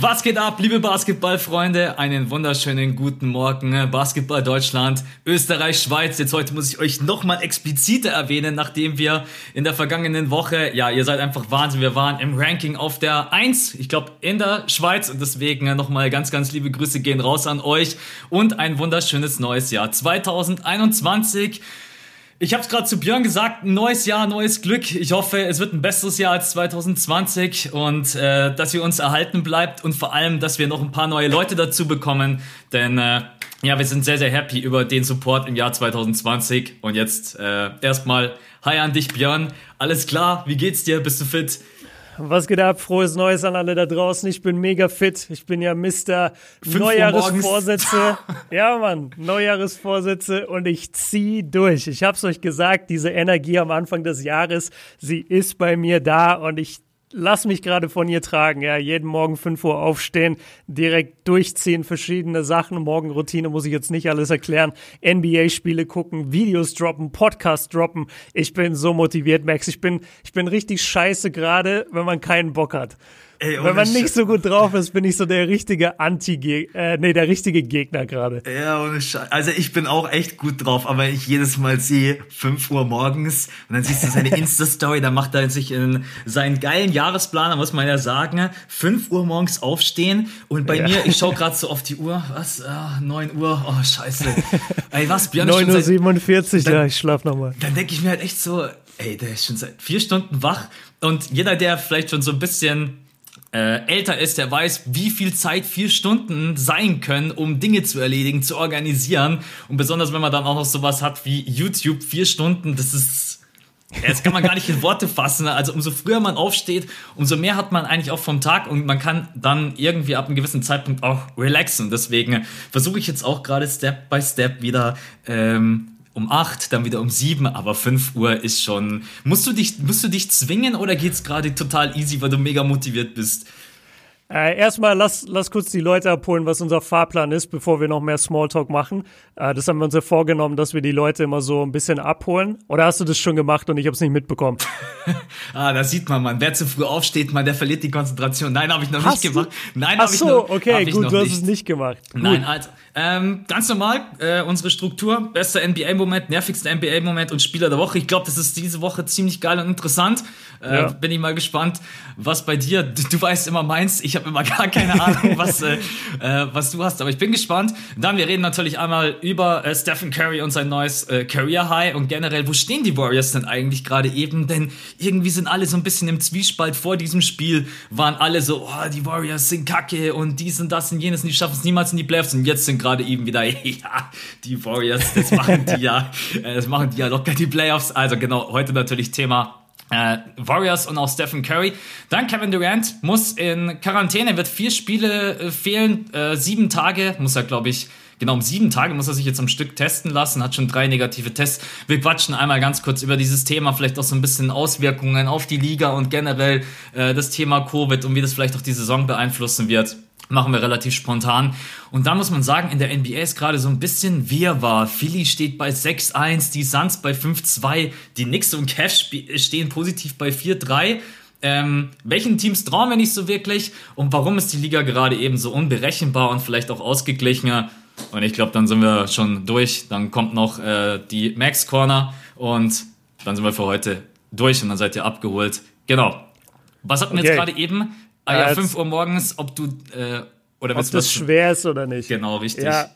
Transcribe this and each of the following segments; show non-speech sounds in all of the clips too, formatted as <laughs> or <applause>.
Was geht ab, liebe Basketballfreunde? Einen wunderschönen guten Morgen. Basketball Deutschland, Österreich, Schweiz. Jetzt heute muss ich euch nochmal expliziter erwähnen, nachdem wir in der vergangenen Woche, ja, ihr seid einfach Wahnsinn. Wir waren im Ranking auf der 1, ich glaube, in der Schweiz. Und deswegen nochmal ganz, ganz liebe Grüße gehen raus an euch und ein wunderschönes neues Jahr 2021. Ich habe es gerade zu Björn gesagt, neues Jahr, neues Glück. Ich hoffe, es wird ein besseres Jahr als 2020 und äh, dass ihr uns erhalten bleibt und vor allem, dass wir noch ein paar neue Leute dazu bekommen, denn äh, ja, wir sind sehr, sehr happy über den Support im Jahr 2020 und jetzt äh, erstmal Hi an dich, Björn. Alles klar, wie geht's dir? Bist du fit? Was geht ab? Frohes Neues an alle da draußen. Ich bin mega fit. Ich bin ja Mr. Neujahresvorsätze. ja, Mann, Neujahresvorsätze und ich zieh durch. Ich hab's euch gesagt, diese Energie am Anfang des Jahres, sie ist bei mir da und ich lass mich gerade von ihr tragen. Ja, jeden Morgen 5 Uhr aufstehen, direkt durchziehen, verschiedene Sachen. Morgenroutine muss ich jetzt nicht alles erklären. NBA-Spiele gucken, Videos droppen, Podcast droppen. Ich bin so motiviert, Max. Ich bin, ich bin richtig scheiße gerade, wenn man keinen Bock hat. Ey, Wenn man nicht so gut drauf ist, bin ich so der richtige Anti, äh, nee, der richtige Gegner gerade. Ja, ohne Scheiß. Also ich bin auch echt gut drauf, aber ich jedes Mal sehe 5 Uhr morgens und dann siehst du seine <laughs> Insta-Story, da macht er sich in seinen geilen Jahresplan, muss man ja sagen, 5 Uhr morgens aufstehen und bei ja. mir, ich schaue gerade so auf die Uhr, was, ah, 9 Uhr, oh scheiße. Ey, was, Björn 9.47 Uhr, ja, ich schlaf nochmal. Dann denke ich mir halt echt so, ey, der ist schon seit vier Stunden wach und jeder, der vielleicht schon so ein bisschen äh, älter ist, der weiß, wie viel Zeit vier Stunden sein können, um Dinge zu erledigen, zu organisieren. Und besonders, wenn man dann auch noch sowas hat wie YouTube, vier Stunden, das ist das kann man gar nicht in Worte fassen. Also umso früher man aufsteht, umso mehr hat man eigentlich auch vom Tag und man kann dann irgendwie ab einem gewissen Zeitpunkt auch relaxen. Deswegen versuche ich jetzt auch gerade Step by Step wieder ähm, um 8, dann wieder um 7, aber 5 Uhr ist schon. Musst du dich, musst du dich zwingen oder geht's gerade total easy, weil du mega motiviert bist? Äh, erstmal lass, lass kurz die Leute abholen, was unser Fahrplan ist, bevor wir noch mehr Smalltalk machen. Äh, das haben wir uns ja vorgenommen, dass wir die Leute immer so ein bisschen abholen. Oder hast du das schon gemacht und ich habe es nicht mitbekommen? <laughs> ah, da sieht man, man. Wer zu früh aufsteht, man, der verliert die Konzentration. Nein, habe ich noch hast nicht gemacht. Nein, habe ich noch okay, gut, du hast nicht. es nicht gemacht. Gut. Nein, also ähm, ganz normal, äh, unsere Struktur, bester NBA-Moment, nervigster NBA-Moment und Spieler der Woche. Ich glaube, das ist diese Woche ziemlich geil und interessant. Äh, ja. Bin ich mal gespannt, was bei dir, du, du weißt immer meins, ich habe immer gar keine Ahnung, was, äh, äh, was du hast, aber ich bin gespannt. Dann, wir reden natürlich einmal über äh, Stephen Curry und sein neues äh, Career High und generell, wo stehen die Warriors denn eigentlich gerade eben? Denn irgendwie sind alle so ein bisschen im Zwiespalt vor diesem Spiel, waren alle so, oh, die Warriors sind kacke und dies und das und jenes und die schaffen es niemals in die Playoffs und jetzt sind gerade eben wieder, <laughs> ja, die Warriors, das machen die ja, äh, das machen die ja locker die Playoffs. Also genau, heute natürlich Thema äh, Warriors und auch Stephen Curry. Dann Kevin Durant muss in Quarantäne, wird vier Spiele äh, fehlen, äh, sieben Tage, muss er, glaube ich, genau um sieben Tage muss er sich jetzt am Stück testen lassen, hat schon drei negative Tests. Wir quatschen einmal ganz kurz über dieses Thema, vielleicht auch so ein bisschen Auswirkungen auf die Liga und generell äh, das Thema Covid und wie das vielleicht auch die Saison beeinflussen wird machen wir relativ spontan. Und da muss man sagen, in der NBA ist gerade so ein bisschen Wirrwarr. Philly steht bei 6-1, die Suns bei 5-2, die Knicks und Cavs stehen positiv bei 4-3. Ähm, welchen Teams trauen wir nicht so wirklich? Und warum ist die Liga gerade eben so unberechenbar und vielleicht auch ausgeglichener? Und ich glaube, dann sind wir schon durch. Dann kommt noch äh, die Max Corner und dann sind wir für heute durch und dann seid ihr abgeholt. Genau. Was hatten wir okay. jetzt gerade eben? Ah ja, 5 Uhr morgens, ob du äh, oder ob das schwer ist oder nicht. Genau, richtig. Ja.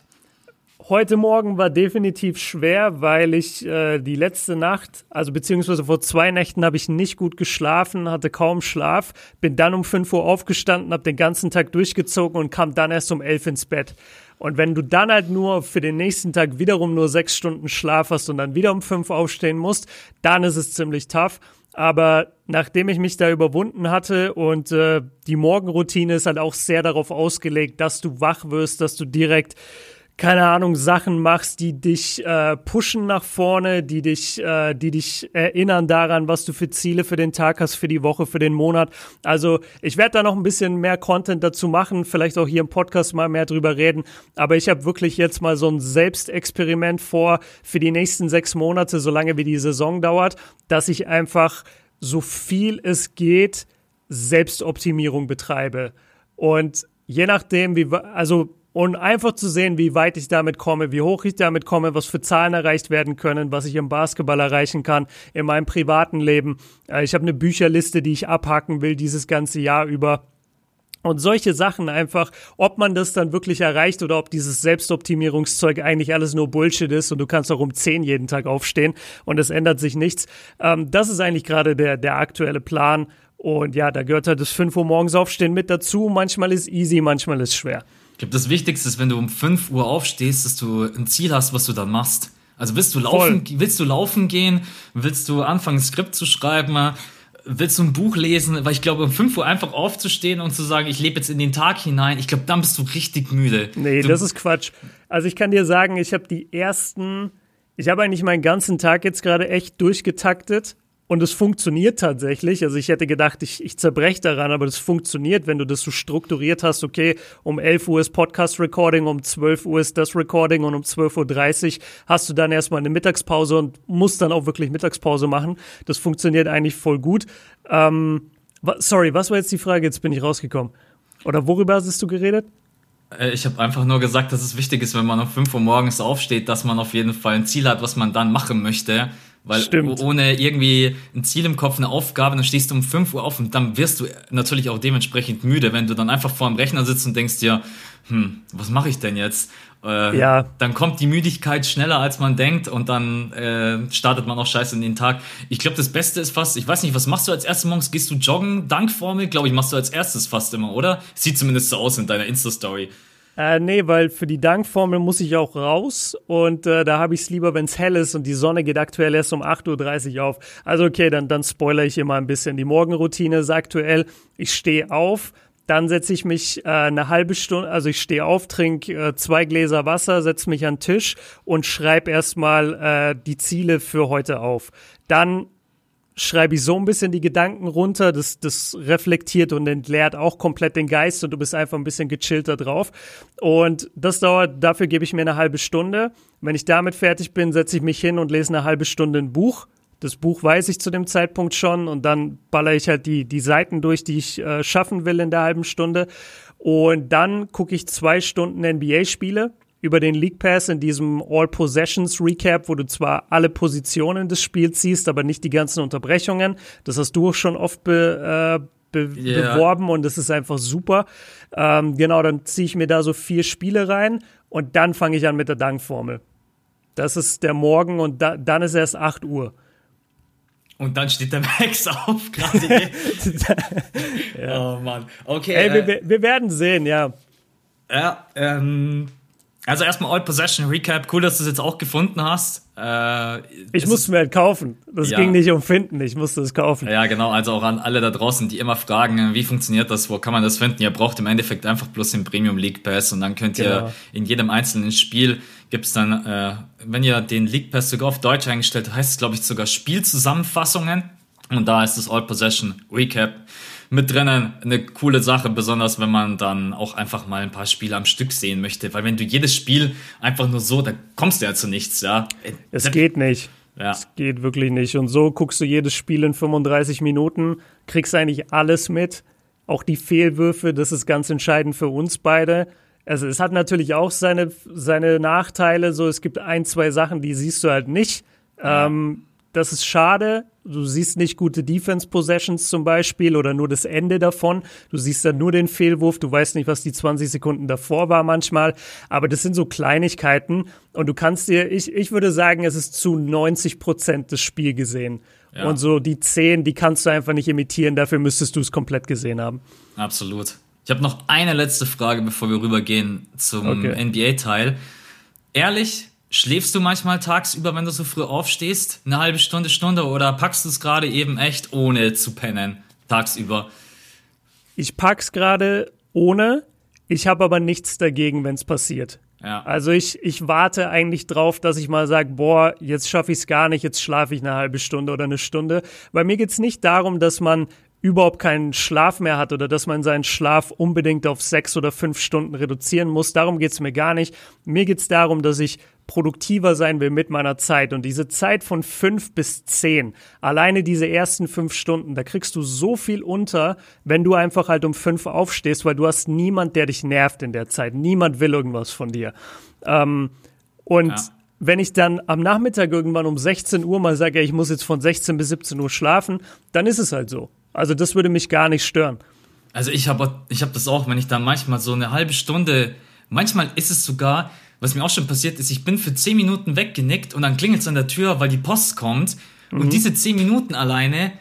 Heute Morgen war definitiv schwer, weil ich äh, die letzte Nacht, also beziehungsweise vor zwei Nächten habe ich nicht gut geschlafen, hatte kaum Schlaf, bin dann um 5 Uhr aufgestanden, habe den ganzen Tag durchgezogen und kam dann erst um 11 ins Bett. Und wenn du dann halt nur für den nächsten Tag wiederum nur sechs Stunden Schlaf hast und dann wieder um fünf aufstehen musst, dann ist es ziemlich tough. Aber nachdem ich mich da überwunden hatte und äh, die Morgenroutine ist halt auch sehr darauf ausgelegt, dass du wach wirst, dass du direkt keine Ahnung, Sachen machst, die dich äh, pushen nach vorne, die dich, äh, die dich erinnern daran, was du für Ziele für den Tag hast, für die Woche, für den Monat. Also ich werde da noch ein bisschen mehr Content dazu machen, vielleicht auch hier im Podcast mal mehr drüber reden. Aber ich habe wirklich jetzt mal so ein Selbstexperiment vor für die nächsten sechs Monate, solange wie die Saison dauert, dass ich einfach so viel es geht Selbstoptimierung betreibe. Und je nachdem, wie, also und einfach zu sehen, wie weit ich damit komme, wie hoch ich damit komme, was für Zahlen erreicht werden können, was ich im Basketball erreichen kann, in meinem privaten Leben. Äh, ich habe eine Bücherliste, die ich abhaken will dieses ganze Jahr über. Und solche Sachen einfach, ob man das dann wirklich erreicht oder ob dieses Selbstoptimierungszeug eigentlich alles nur Bullshit ist und du kannst auch um 10 jeden Tag aufstehen und es ändert sich nichts. Ähm, das ist eigentlich gerade der, der aktuelle Plan. Und ja, da gehört halt das 5 Uhr morgens aufstehen mit dazu. Manchmal ist easy, manchmal ist schwer. Ich glaube, das Wichtigste ist, wenn du um 5 Uhr aufstehst, dass du ein Ziel hast, was du dann machst. Also willst du laufen, Voll. willst du laufen gehen? Willst du anfangen, ein Skript zu schreiben? Willst du ein Buch lesen? Weil ich glaube, um 5 Uhr einfach aufzustehen und zu sagen, ich lebe jetzt in den Tag hinein, ich glaube, dann bist du richtig müde. Nee, du das ist Quatsch. Also ich kann dir sagen, ich habe die ersten, ich habe eigentlich meinen ganzen Tag jetzt gerade echt durchgetaktet und es funktioniert tatsächlich. Also ich hätte gedacht, ich, ich zerbreche daran, aber das funktioniert, wenn du das so strukturiert hast. Okay, um 11 Uhr ist Podcast-Recording, um 12 Uhr ist das Recording und um 12.30 Uhr hast du dann erstmal eine Mittagspause und musst dann auch wirklich Mittagspause machen. Das funktioniert eigentlich voll gut. Ähm, sorry, was war jetzt die Frage? Jetzt bin ich rausgekommen. Oder worüber hast du geredet? Äh, ich habe einfach nur gesagt, dass es wichtig ist, wenn man um 5 Uhr morgens aufsteht, dass man auf jeden Fall ein Ziel hat, was man dann machen möchte. Weil Stimmt. ohne irgendwie ein Ziel im Kopf, eine Aufgabe, dann stehst du um 5 Uhr auf und dann wirst du natürlich auch dementsprechend müde, wenn du dann einfach vor dem Rechner sitzt und denkst dir, hm, was mache ich denn jetzt? Äh, ja. Dann kommt die Müdigkeit schneller, als man denkt und dann äh, startet man auch scheiße in den Tag. Ich glaube, das Beste ist fast, ich weiß nicht, was machst du als erstes morgens? Gehst du joggen? Dankformel, glaube ich, machst du als erstes fast immer, oder? Sieht zumindest so aus in deiner Insta-Story. Äh, nee, weil für die Dankformel muss ich auch raus und äh, da habe ich es lieber, wenn es hell ist und die Sonne geht aktuell erst um 8.30 Uhr auf. Also okay, dann, dann spoilere ich immer ein bisschen. Die Morgenroutine ist aktuell, ich stehe auf, dann setze ich mich äh, eine halbe Stunde, also ich stehe auf, trinke äh, zwei Gläser Wasser, setze mich an den Tisch und schreibe erstmal äh, die Ziele für heute auf. Dann schreibe ich so ein bisschen die Gedanken runter. Das, das reflektiert und entleert auch komplett den Geist und du bist einfach ein bisschen gechillter drauf. Und das dauert, dafür gebe ich mir eine halbe Stunde. Wenn ich damit fertig bin, setze ich mich hin und lese eine halbe Stunde ein Buch. Das Buch weiß ich zu dem Zeitpunkt schon und dann baller ich halt die, die Seiten durch, die ich äh, schaffen will in der halben Stunde. Und dann gucke ich zwei Stunden NBA-Spiele über den League Pass in diesem All Possessions Recap, wo du zwar alle Positionen des Spiels siehst, aber nicht die ganzen Unterbrechungen. Das hast du auch schon oft be, äh, be yeah. beworben und das ist einfach super. Ähm, genau, dann ziehe ich mir da so vier Spiele rein und dann fange ich an mit der Dankformel. Das ist der Morgen und da, dann ist erst 8 Uhr. Und dann steht der Max <laughs> auf gerade. <laughs> ja. Oh Mann. Okay. Ey, äh, wir, wir werden sehen, ja. Ja, ähm, also erstmal All Possession Recap. Cool, dass du es jetzt auch gefunden hast. Äh, ich musste mir halt kaufen. Das ja. ging nicht um finden. Ich musste es kaufen. Ja, genau. Also auch an alle da draußen, die immer fragen, wie funktioniert das? Wo kann man das finden? Ihr braucht im Endeffekt einfach bloß den Premium League Pass und dann könnt ihr genau. in jedem einzelnen Spiel gibt's dann, äh, wenn ihr den League Pass sogar auf Deutsch eingestellt habt, heißt es glaube ich sogar Spielzusammenfassungen. Und da ist das All Possession Recap mit drinnen eine coole Sache, besonders wenn man dann auch einfach mal ein paar Spiele am Stück sehen möchte. Weil wenn du jedes Spiel einfach nur so, da kommst du ja zu nichts, ja. Es geht nicht. Ja. Es geht wirklich nicht. Und so guckst du jedes Spiel in 35 Minuten, kriegst eigentlich alles mit. Auch die Fehlwürfe, das ist ganz entscheidend für uns beide. Also es hat natürlich auch seine, seine Nachteile. So, es gibt ein, zwei Sachen, die siehst du halt nicht. Ja. Ähm, das ist schade. Du siehst nicht gute Defense Possessions zum Beispiel oder nur das Ende davon. Du siehst dann nur den Fehlwurf. Du weißt nicht, was die 20 Sekunden davor war manchmal. Aber das sind so Kleinigkeiten. Und du kannst dir, ich, ich würde sagen, es ist zu 90 Prozent das Spiel gesehen. Ja. Und so die 10, die kannst du einfach nicht imitieren. Dafür müsstest du es komplett gesehen haben. Absolut. Ich habe noch eine letzte Frage, bevor wir rübergehen zum okay. NBA-Teil. Ehrlich, Schläfst du manchmal tagsüber, wenn du so früh aufstehst? Eine halbe Stunde, Stunde oder packst du es gerade eben echt ohne zu pennen tagsüber? Ich pack's gerade ohne. Ich habe aber nichts dagegen, wenn es passiert. Ja. Also ich, ich warte eigentlich drauf, dass ich mal sage, boah, jetzt schaffe ich es gar nicht, jetzt schlafe ich eine halbe Stunde oder eine Stunde. Bei mir geht's nicht darum, dass man überhaupt keinen Schlaf mehr hat oder dass man seinen Schlaf unbedingt auf sechs oder fünf Stunden reduzieren muss. Darum geht's mir gar nicht. Mir geht's darum, dass ich produktiver sein will mit meiner Zeit und diese Zeit von fünf bis zehn, alleine diese ersten fünf Stunden, da kriegst du so viel unter, wenn du einfach halt um fünf aufstehst, weil du hast niemand, der dich nervt in der Zeit. Niemand will irgendwas von dir. Ähm, und ja. wenn ich dann am Nachmittag irgendwann um 16 Uhr mal sage, ich muss jetzt von 16 bis 17 Uhr schlafen, dann ist es halt so. Also das würde mich gar nicht stören. Also ich habe ich hab das auch, wenn ich da manchmal so eine halbe Stunde, manchmal ist es sogar, was mir auch schon passiert ist, ich bin für 10 Minuten weggenickt und dann klingelt es an der Tür, weil die Post kommt. Mhm. Und diese 10 Minuten alleine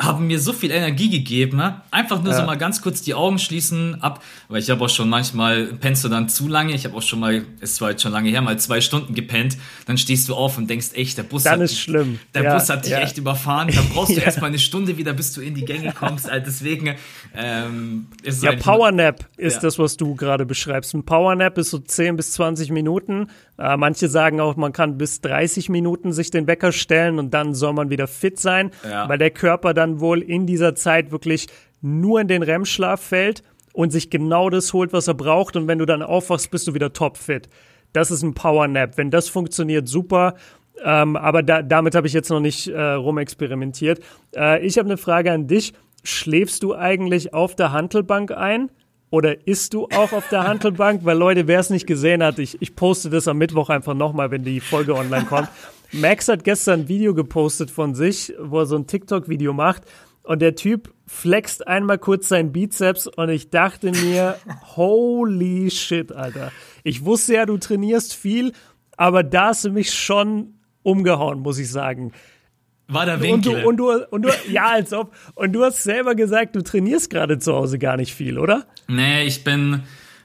haben mir so viel Energie gegeben. Ne? Einfach nur ja. so mal ganz kurz die Augen schließen ab, weil ich habe auch schon manchmal pennst du dann zu lange. Ich habe auch schon mal, es war jetzt schon lange her, mal zwei Stunden gepennt. Dann stehst du auf und denkst, echt, der Bus dann hat, ist schlimm. Der ja, Bus hat dich ja. echt überfahren. Da brauchst du <laughs> ja. erstmal eine Stunde wieder, bis du in die Gänge kommst. Also deswegen ähm, ist es ja Powernap ist das, was du gerade beschreibst. Ein Powernap ist so 10 bis 20 Minuten. Äh, manche sagen auch, man kann bis 30 Minuten sich den Wecker stellen und dann soll man wieder fit sein, weil der Körper dann dann wohl in dieser Zeit wirklich nur in den REM-Schlaf fällt und sich genau das holt, was er braucht. Und wenn du dann aufwachst, bist du wieder topfit. Das ist ein Power Nap. Wenn das funktioniert, super. Ähm, aber da, damit habe ich jetzt noch nicht äh, rumexperimentiert. Äh, ich habe eine Frage an dich. Schläfst du eigentlich auf der Hantelbank ein? Oder isst du auch auf der Hantelbank? Weil Leute, wer es nicht gesehen hat, ich, ich poste das am Mittwoch einfach nochmal, wenn die Folge online kommt. Max hat gestern ein Video gepostet von sich, wo er so ein TikTok-Video macht. Und der Typ flext einmal kurz seinen Bizeps und ich dachte mir, <laughs> holy shit, Alter. Ich wusste ja, du trainierst viel, aber da hast du mich schon umgehauen, muss ich sagen. War der Winkel. Und du, und du, und du, ja, als ob. Und du hast selber gesagt, du trainierst gerade zu Hause gar nicht viel, oder? Nee, ich bin,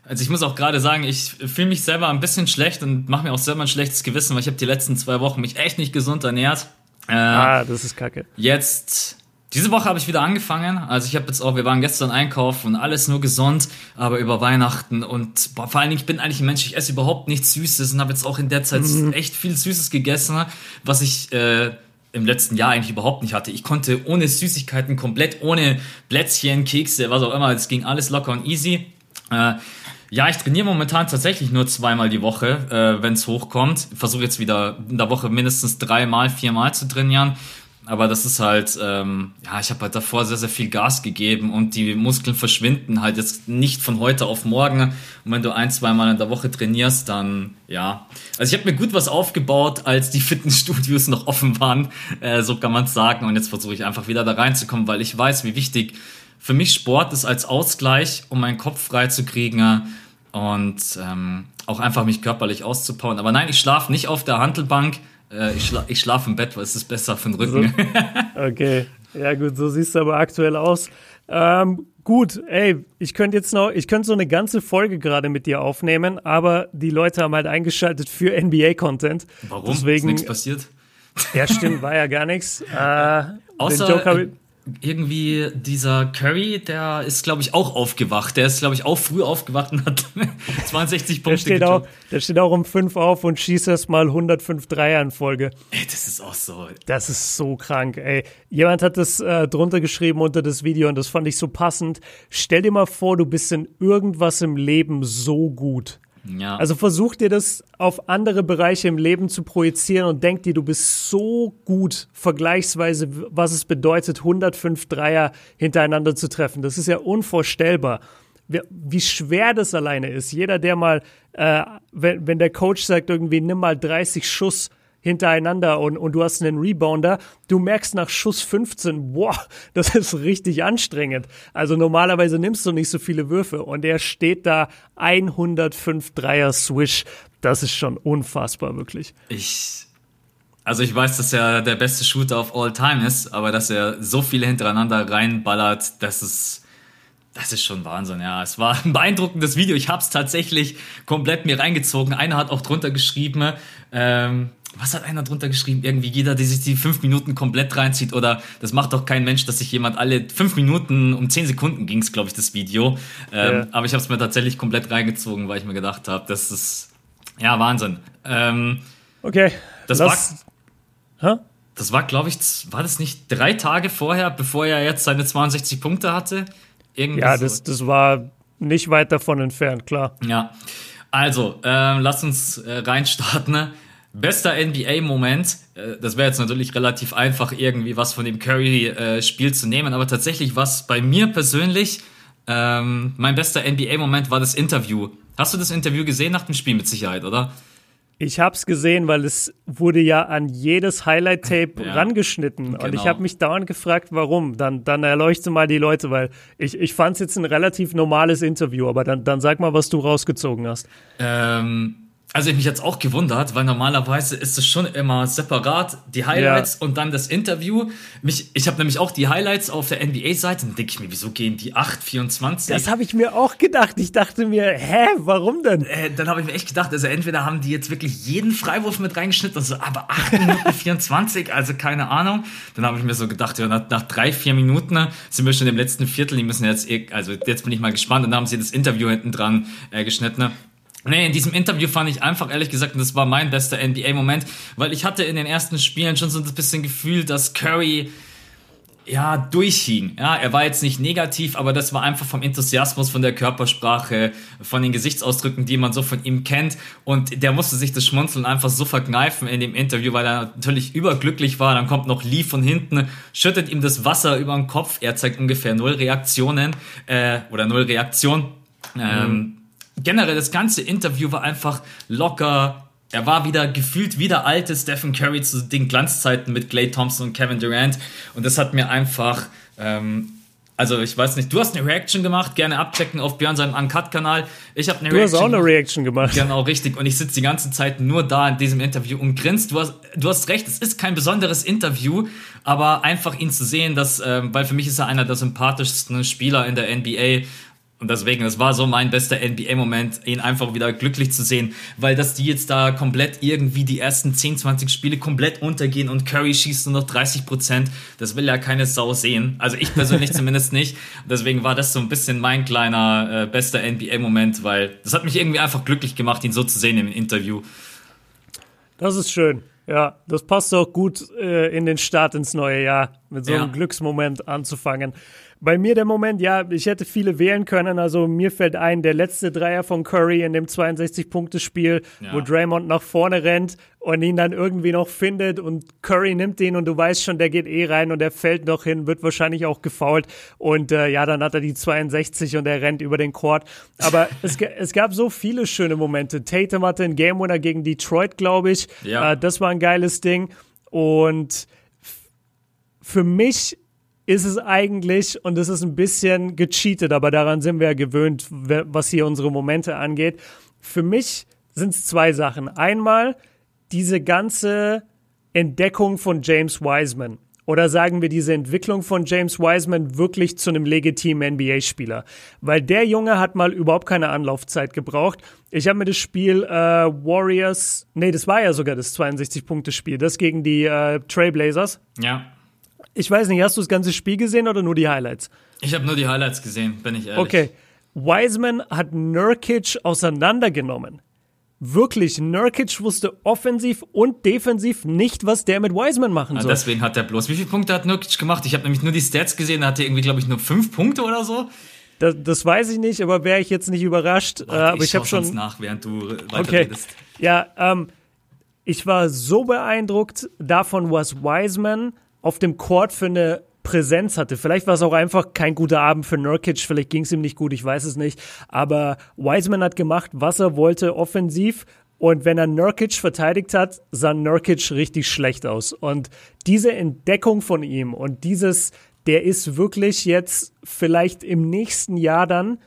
also ich muss auch gerade sagen, ich fühle mich selber ein bisschen schlecht und mache mir auch selber ein schlechtes Gewissen, weil ich habe die letzten zwei Wochen mich echt nicht gesund ernährt. Äh, ah, das ist kacke. Jetzt, diese Woche habe ich wieder angefangen. Also ich habe jetzt auch, wir waren gestern einkaufen und alles nur gesund, aber über Weihnachten und boah, vor allen Dingen, ich bin eigentlich ein Mensch, ich esse überhaupt nichts Süßes und habe jetzt auch in der Zeit mhm. echt viel Süßes gegessen, was ich äh, im letzten Jahr eigentlich überhaupt nicht hatte. Ich konnte ohne Süßigkeiten, komplett ohne Plätzchen, Kekse, was auch immer, es ging alles locker und easy. Äh, ja, ich trainiere momentan tatsächlich nur zweimal die Woche, äh, wenn es hochkommt. Versuche jetzt wieder in der Woche mindestens dreimal, viermal zu trainieren. Aber das ist halt, ähm, ja, ich habe halt davor sehr, sehr viel Gas gegeben und die Muskeln verschwinden halt jetzt nicht von heute auf morgen. Und wenn du ein, zweimal in der Woche trainierst, dann ja. Also ich habe mir gut was aufgebaut, als die <laughs> Fitnessstudios noch offen waren, äh, so kann man sagen. Und jetzt versuche ich einfach wieder da reinzukommen, weil ich weiß, wie wichtig für mich Sport ist als Ausgleich, um meinen Kopf frei zu kriegen und ähm, auch einfach mich körperlich auszupowern. Aber nein, ich schlafe nicht auf der Handelbank. Äh, ich, schla ich schlafe im Bett, weil es ist besser für den Rücken. So, <laughs> <laughs> okay, ja gut, so siehst du aber aktuell aus. Ähm, gut, ey, ich könnte jetzt noch, ich könnte so eine ganze Folge gerade mit dir aufnehmen, aber die Leute haben halt eingeschaltet für NBA-Content. Warum? Deswegen, ist nichts passiert? Ja, stimmt, war ja gar nichts. <laughs> Äh, Außer, irgendwie dieser Curry, der ist, glaube ich, auch aufgewacht. Der ist, glaube ich, auch früh aufgewacht und hat <laughs> 62 Punkte der steht auch, Der steht auch um 5 auf und schießt erst mal 105 Dreier in Folge. Ey, das ist auch so. Das ist so krank, ey. Jemand hat das äh, drunter geschrieben unter das Video und das fand ich so passend. Stell dir mal vor, du bist in irgendwas im Leben so gut. Ja. Also versuch dir das auf andere Bereiche im Leben zu projizieren und denk dir, du bist so gut vergleichsweise, was es bedeutet, 105 Dreier hintereinander zu treffen. Das ist ja unvorstellbar. Wie schwer das alleine ist. Jeder, der mal, äh, wenn, wenn der Coach sagt, irgendwie nimm mal 30 Schuss hintereinander und, und du hast einen Rebounder, du merkst nach Schuss 15, boah, das ist richtig anstrengend. Also normalerweise nimmst du nicht so viele Würfe und er steht da 105 Dreier Swish. Das ist schon unfassbar, wirklich. Ich, also ich weiß, dass er der beste Shooter of all time ist, aber dass er so viele hintereinander reinballert, das ist, das ist schon Wahnsinn, ja. Es war ein beeindruckendes Video. Ich habe es tatsächlich komplett mir reingezogen. Einer hat auch drunter geschrieben, ähm, was hat einer drunter geschrieben? Irgendwie jeder, der sich die fünf Minuten komplett reinzieht oder das macht doch kein Mensch, dass sich jemand alle fünf Minuten um zehn Sekunden ging's, glaube ich, das Video. Ähm, ja. Aber ich habe es mir tatsächlich komplett reingezogen, weil ich mir gedacht habe, das ist ja Wahnsinn. Ähm, okay. Das Lass, war, hä? das war, glaube ich, war das nicht drei Tage vorher, bevor er jetzt seine 62 Punkte hatte? Irgendwie ja, das, das war nicht weit davon entfernt, klar. Ja. Also, ähm, lass uns äh, reinstarten. Ne? Bester NBA-Moment, äh, das wäre jetzt natürlich relativ einfach, irgendwie was von dem Curry-Spiel äh, zu nehmen, aber tatsächlich was bei mir persönlich ähm, mein bester NBA-Moment war das Interview. Hast du das Interview gesehen nach dem Spiel mit Sicherheit, oder? Ich hab's gesehen, weil es wurde ja an jedes Highlight-Tape <laughs> ja, rangeschnitten. Genau. Und ich habe mich dauernd gefragte, warum. Dann, dann erleuchte mal die Leute, weil ich, ich fand es jetzt ein relativ normales Interview, aber dann, dann sag mal, was du rausgezogen hast. Ähm, also ich mich jetzt auch gewundert, weil normalerweise ist es schon immer separat, die Highlights ja. und dann das Interview. Mich, ich habe nämlich auch die Highlights auf der NBA-Seite und denke ich mir, wieso gehen die 8,24? Das habe ich mir auch gedacht. Ich dachte mir, hä, warum denn? Äh, dann habe ich mir echt gedacht, also entweder haben die jetzt wirklich jeden Freiwurf mit reingeschnitten, also aber 8 Minuten <laughs> 24, also keine Ahnung. Dann habe ich mir so gedacht, ja, nach, nach drei, vier Minuten sind wir schon im letzten Viertel, die müssen jetzt, eh, also jetzt bin ich mal gespannt und dann haben sie das Interview hinten dran äh, geschnitten. Nee, in diesem Interview fand ich einfach, ehrlich gesagt, und das war mein bester NBA-Moment, weil ich hatte in den ersten Spielen schon so ein bisschen Gefühl, dass Curry ja, durchhing. Ja, er war jetzt nicht negativ, aber das war einfach vom Enthusiasmus, von der Körpersprache, von den Gesichtsausdrücken, die man so von ihm kennt. Und der musste sich das Schmunzeln einfach so verkneifen in dem Interview, weil er natürlich überglücklich war. Dann kommt noch Lee von hinten, schüttet ihm das Wasser über den Kopf. Er zeigt ungefähr null Reaktionen, äh, oder null Reaktion. Ähm, mhm generell das ganze Interview war einfach locker. Er war wieder gefühlt wieder alte Stephen Curry zu den Glanzzeiten mit Clay Thompson und Kevin Durant. Und das hat mir einfach, ähm, also ich weiß nicht, du hast eine Reaction gemacht, gerne abchecken auf Björn seinem Uncut-Kanal. Ich habe eine du Reaction. Du hast auch eine Reaction gemacht. Genau, richtig. Und ich sitze die ganze Zeit nur da in diesem Interview und grinst. Du hast, du hast recht, es ist kein besonderes Interview, aber einfach ihn zu sehen, dass, ähm, weil für mich ist er einer der sympathischsten Spieler in der NBA und deswegen, das war so mein bester NBA-Moment, ihn einfach wieder glücklich zu sehen, weil dass die jetzt da komplett irgendwie die ersten 10, 20 Spiele komplett untergehen und Curry schießt nur noch 30 Prozent, das will ja keine Sau sehen. Also ich persönlich <laughs> zumindest nicht. Deswegen war das so ein bisschen mein kleiner äh, bester NBA-Moment, weil das hat mich irgendwie einfach glücklich gemacht, ihn so zu sehen im Interview. Das ist schön. Ja, das passt auch gut äh, in den Start ins neue Jahr, mit so einem ja. Glücksmoment anzufangen. Bei mir der Moment, ja, ich hätte viele wählen können. Also mir fällt ein, der letzte Dreier von Curry in dem 62-Punkte-Spiel, ja. wo Draymond nach vorne rennt und ihn dann irgendwie noch findet und Curry nimmt den und du weißt schon, der geht eh rein und der fällt noch hin, wird wahrscheinlich auch gefault und äh, ja, dann hat er die 62 und er rennt über den Court. Aber <laughs> es, es gab so viele schöne Momente. Tatum hatte einen Game Winner gegen Detroit, glaube ich. Ja. Äh, das war ein geiles Ding und für mich ist es eigentlich, und es ist ein bisschen gecheatet, aber daran sind wir ja gewöhnt, was hier unsere Momente angeht. Für mich sind es zwei Sachen. Einmal diese ganze Entdeckung von James Wiseman. Oder sagen wir diese Entwicklung von James Wiseman wirklich zu einem legitimen NBA-Spieler? Weil der Junge hat mal überhaupt keine Anlaufzeit gebraucht. Ich habe mir das Spiel äh, Warriors, nee, das war ja sogar das 62-Punkte-Spiel, das gegen die äh, Trailblazers. Ja. Ich weiß nicht, hast du das ganze Spiel gesehen oder nur die Highlights? Ich habe nur die Highlights gesehen, bin ich ehrlich. Okay. Wiseman hat Nurkic auseinandergenommen. Wirklich, Nurkic wusste offensiv und defensiv nicht, was der mit Wiseman machen soll. Ja, deswegen hat er bloß. Wie viele Punkte hat Nurkic gemacht? Ich habe nämlich nur die Stats gesehen, da hatte er irgendwie, glaube ich, nur fünf Punkte oder so. Das, das weiß ich nicht, aber wäre ich jetzt nicht überrascht. Warte, äh, aber ich, ich habe schon nach, während du weiter okay. redest. Ja, ähm, ich war so beeindruckt davon, was Wiseman auf dem Court für eine Präsenz hatte. Vielleicht war es auch einfach kein guter Abend für Nurkic, vielleicht ging es ihm nicht gut, ich weiß es nicht. Aber Wiseman hat gemacht, was er wollte offensiv. Und wenn er Nurkic verteidigt hat, sah Nurkic richtig schlecht aus. Und diese Entdeckung von ihm und dieses, der ist wirklich jetzt vielleicht im nächsten Jahr dann,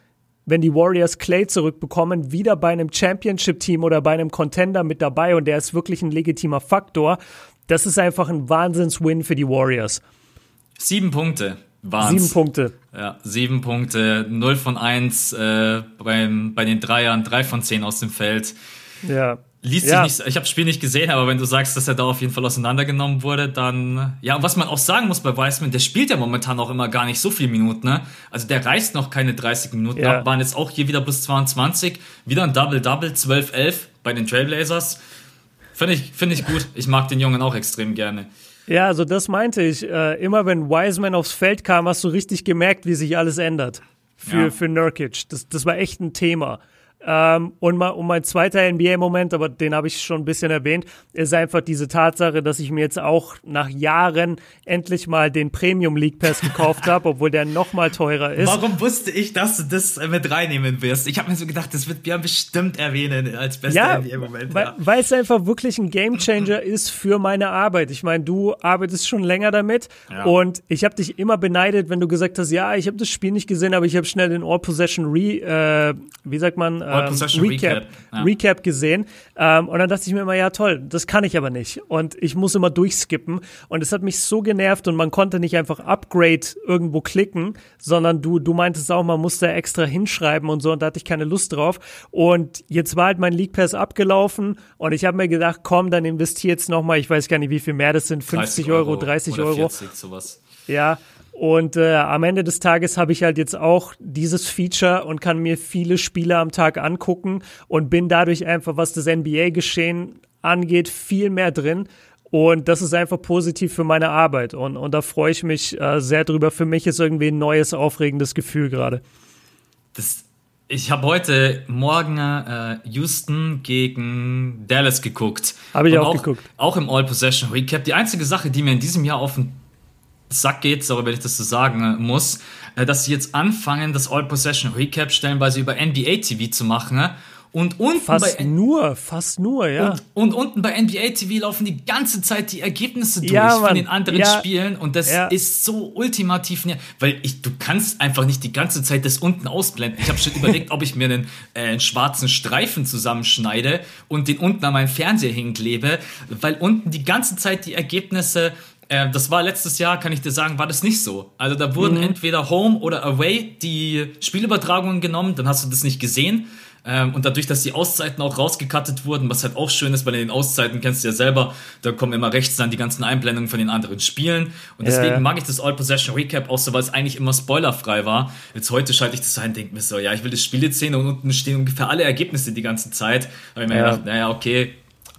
wenn die Warriors Clay zurückbekommen, wieder bei einem Championship-Team oder bei einem Contender mit dabei und der ist wirklich ein legitimer Faktor. Das ist einfach ein Wahnsinns-Win für die Warriors. Sieben Punkte waren Sieben Punkte. Ja, sieben Punkte, 0 von 1 äh, beim, bei den Dreiern, 3 von 10 aus dem Feld. Ja. Liest ja. sich nicht, ich habe das Spiel nicht gesehen, aber wenn du sagst, dass er da auf jeden Fall auseinandergenommen wurde, dann ja, und was man auch sagen muss bei Weissman, der spielt ja momentan auch immer gar nicht so viele Minuten, ne? Also der reißt noch keine 30 Minuten ja. ab, waren jetzt auch hier wieder plus 22, wieder ein Double-Double, 12-11 bei den Trailblazers. Finde ich, find ich gut. Ich mag den Jungen auch extrem gerne. Ja, also das meinte ich. Äh, immer wenn Wiseman aufs Feld kam, hast du richtig gemerkt, wie sich alles ändert für, ja. für Nurkic. Das, das war echt ein Thema. Ähm, und, mal, und mein zweiter NBA-Moment, aber den habe ich schon ein bisschen erwähnt, ist einfach diese Tatsache, dass ich mir jetzt auch nach Jahren endlich mal den Premium League Pass gekauft <laughs> habe, obwohl der noch mal teurer ist. Warum wusste ich, dass du das mit reinnehmen wirst? Ich habe mir so gedacht, das wird Björn bestimmt erwähnen als bester ja, NBA-Moment. Weil, ja. weil es einfach wirklich ein Gamechanger ist für meine Arbeit. Ich meine, du arbeitest schon länger damit ja. und ich habe dich immer beneidet, wenn du gesagt hast, ja, ich habe das Spiel nicht gesehen, aber ich habe schnell den All Possession Re, äh, wie sagt man, ähm, Recap, Recap, ja. Recap gesehen. Ähm, und dann dachte ich mir immer, ja toll, das kann ich aber nicht. Und ich muss immer durchskippen. Und es hat mich so genervt und man konnte nicht einfach Upgrade irgendwo klicken, sondern du, du meintest auch, man musste extra hinschreiben und so. Und da hatte ich keine Lust drauf. Und jetzt war halt mein League Pass abgelaufen und ich habe mir gedacht, komm, dann investier jetzt nochmal, ich weiß gar nicht, wie viel mehr das sind, 50 Euro, 30 Euro. 40, sowas. Ja, und äh, am Ende des Tages habe ich halt jetzt auch dieses Feature und kann mir viele Spiele am Tag angucken und bin dadurch einfach, was das NBA-Geschehen angeht, viel mehr drin. Und das ist einfach positiv für meine Arbeit. Und, und da freue ich mich äh, sehr drüber. Für mich ist irgendwie ein neues, aufregendes Gefühl gerade. Ich habe heute Morgen äh, Houston gegen Dallas geguckt. Habe ich auch, auch, geguckt. Auch im All Possession Recap. Die einzige Sache, die mir in diesem Jahr auf den Sack geht, sorry, wenn ich das so sagen äh, muss, äh, dass sie jetzt anfangen, das All Possession Recap stellenweise über NBA TV zu machen. Ne? Und unten fast bei nur, fast nur, ja. Und, und, unten bei NBA TV laufen die ganze Zeit die Ergebnisse durch ja, von den anderen ja, Spielen und das ja. ist so ultimativ, weil ich, du kannst einfach nicht die ganze Zeit das unten ausblenden. Ich habe schon überlegt, <laughs> ob ich mir einen, äh, einen schwarzen Streifen zusammenschneide und den unten an meinen Fernseher hinklebe, weil unten die ganze Zeit die Ergebnisse äh, das war letztes Jahr, kann ich dir sagen, war das nicht so. Also da wurden mhm. entweder Home oder Away die Spielübertragungen genommen, dann hast du das nicht gesehen. Ähm, und dadurch, dass die Auszeiten auch rausgekattet wurden, was halt auch schön ist, weil in den Auszeiten kennst du ja selber, da kommen immer rechts dann die ganzen Einblendungen von den anderen Spielen. Und deswegen ja. mag ich das All Possession Recap auch so, weil es eigentlich immer spoilerfrei war. Jetzt heute schalte ich das ein und denke mir so, ja, ich will das Spiel jetzt sehen und unten stehen ungefähr alle Ergebnisse die ganze Zeit. Da habe ich mir ja. gedacht, naja, okay,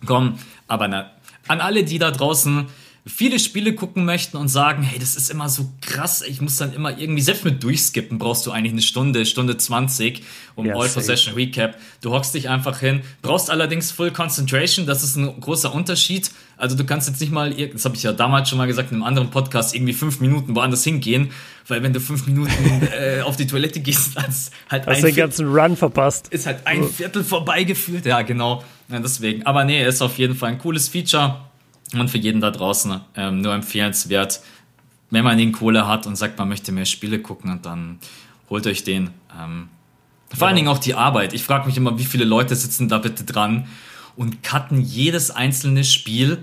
komm. Aber na, an alle, die da draußen viele Spiele gucken möchten und sagen, hey, das ist immer so krass, ich muss dann immer irgendwie, selbst mit Durchskippen brauchst du eigentlich eine Stunde, Stunde 20 um ja, All Possession Recap. Du hockst dich einfach hin, brauchst allerdings Full Concentration, das ist ein großer Unterschied. Also du kannst jetzt nicht mal, das habe ich ja damals schon mal gesagt in einem anderen Podcast, irgendwie fünf Minuten woanders hingehen, weil wenn du fünf Minuten <laughs> äh, auf die Toilette gehst, <laughs> als halt Hast ein den ganzen Run verpasst. Ist halt ein Viertel vorbeigeführt, ja genau. Ja, deswegen. Aber nee, ist auf jeden Fall ein cooles Feature und für jeden da draußen ähm, nur empfehlenswert, wenn man den Kohle hat und sagt, man möchte mehr Spiele gucken, und dann holt euch den. Ähm, vor ja. allen Dingen auch die Arbeit. Ich frage mich immer, wie viele Leute sitzen da bitte dran und cutten jedes einzelne Spiel.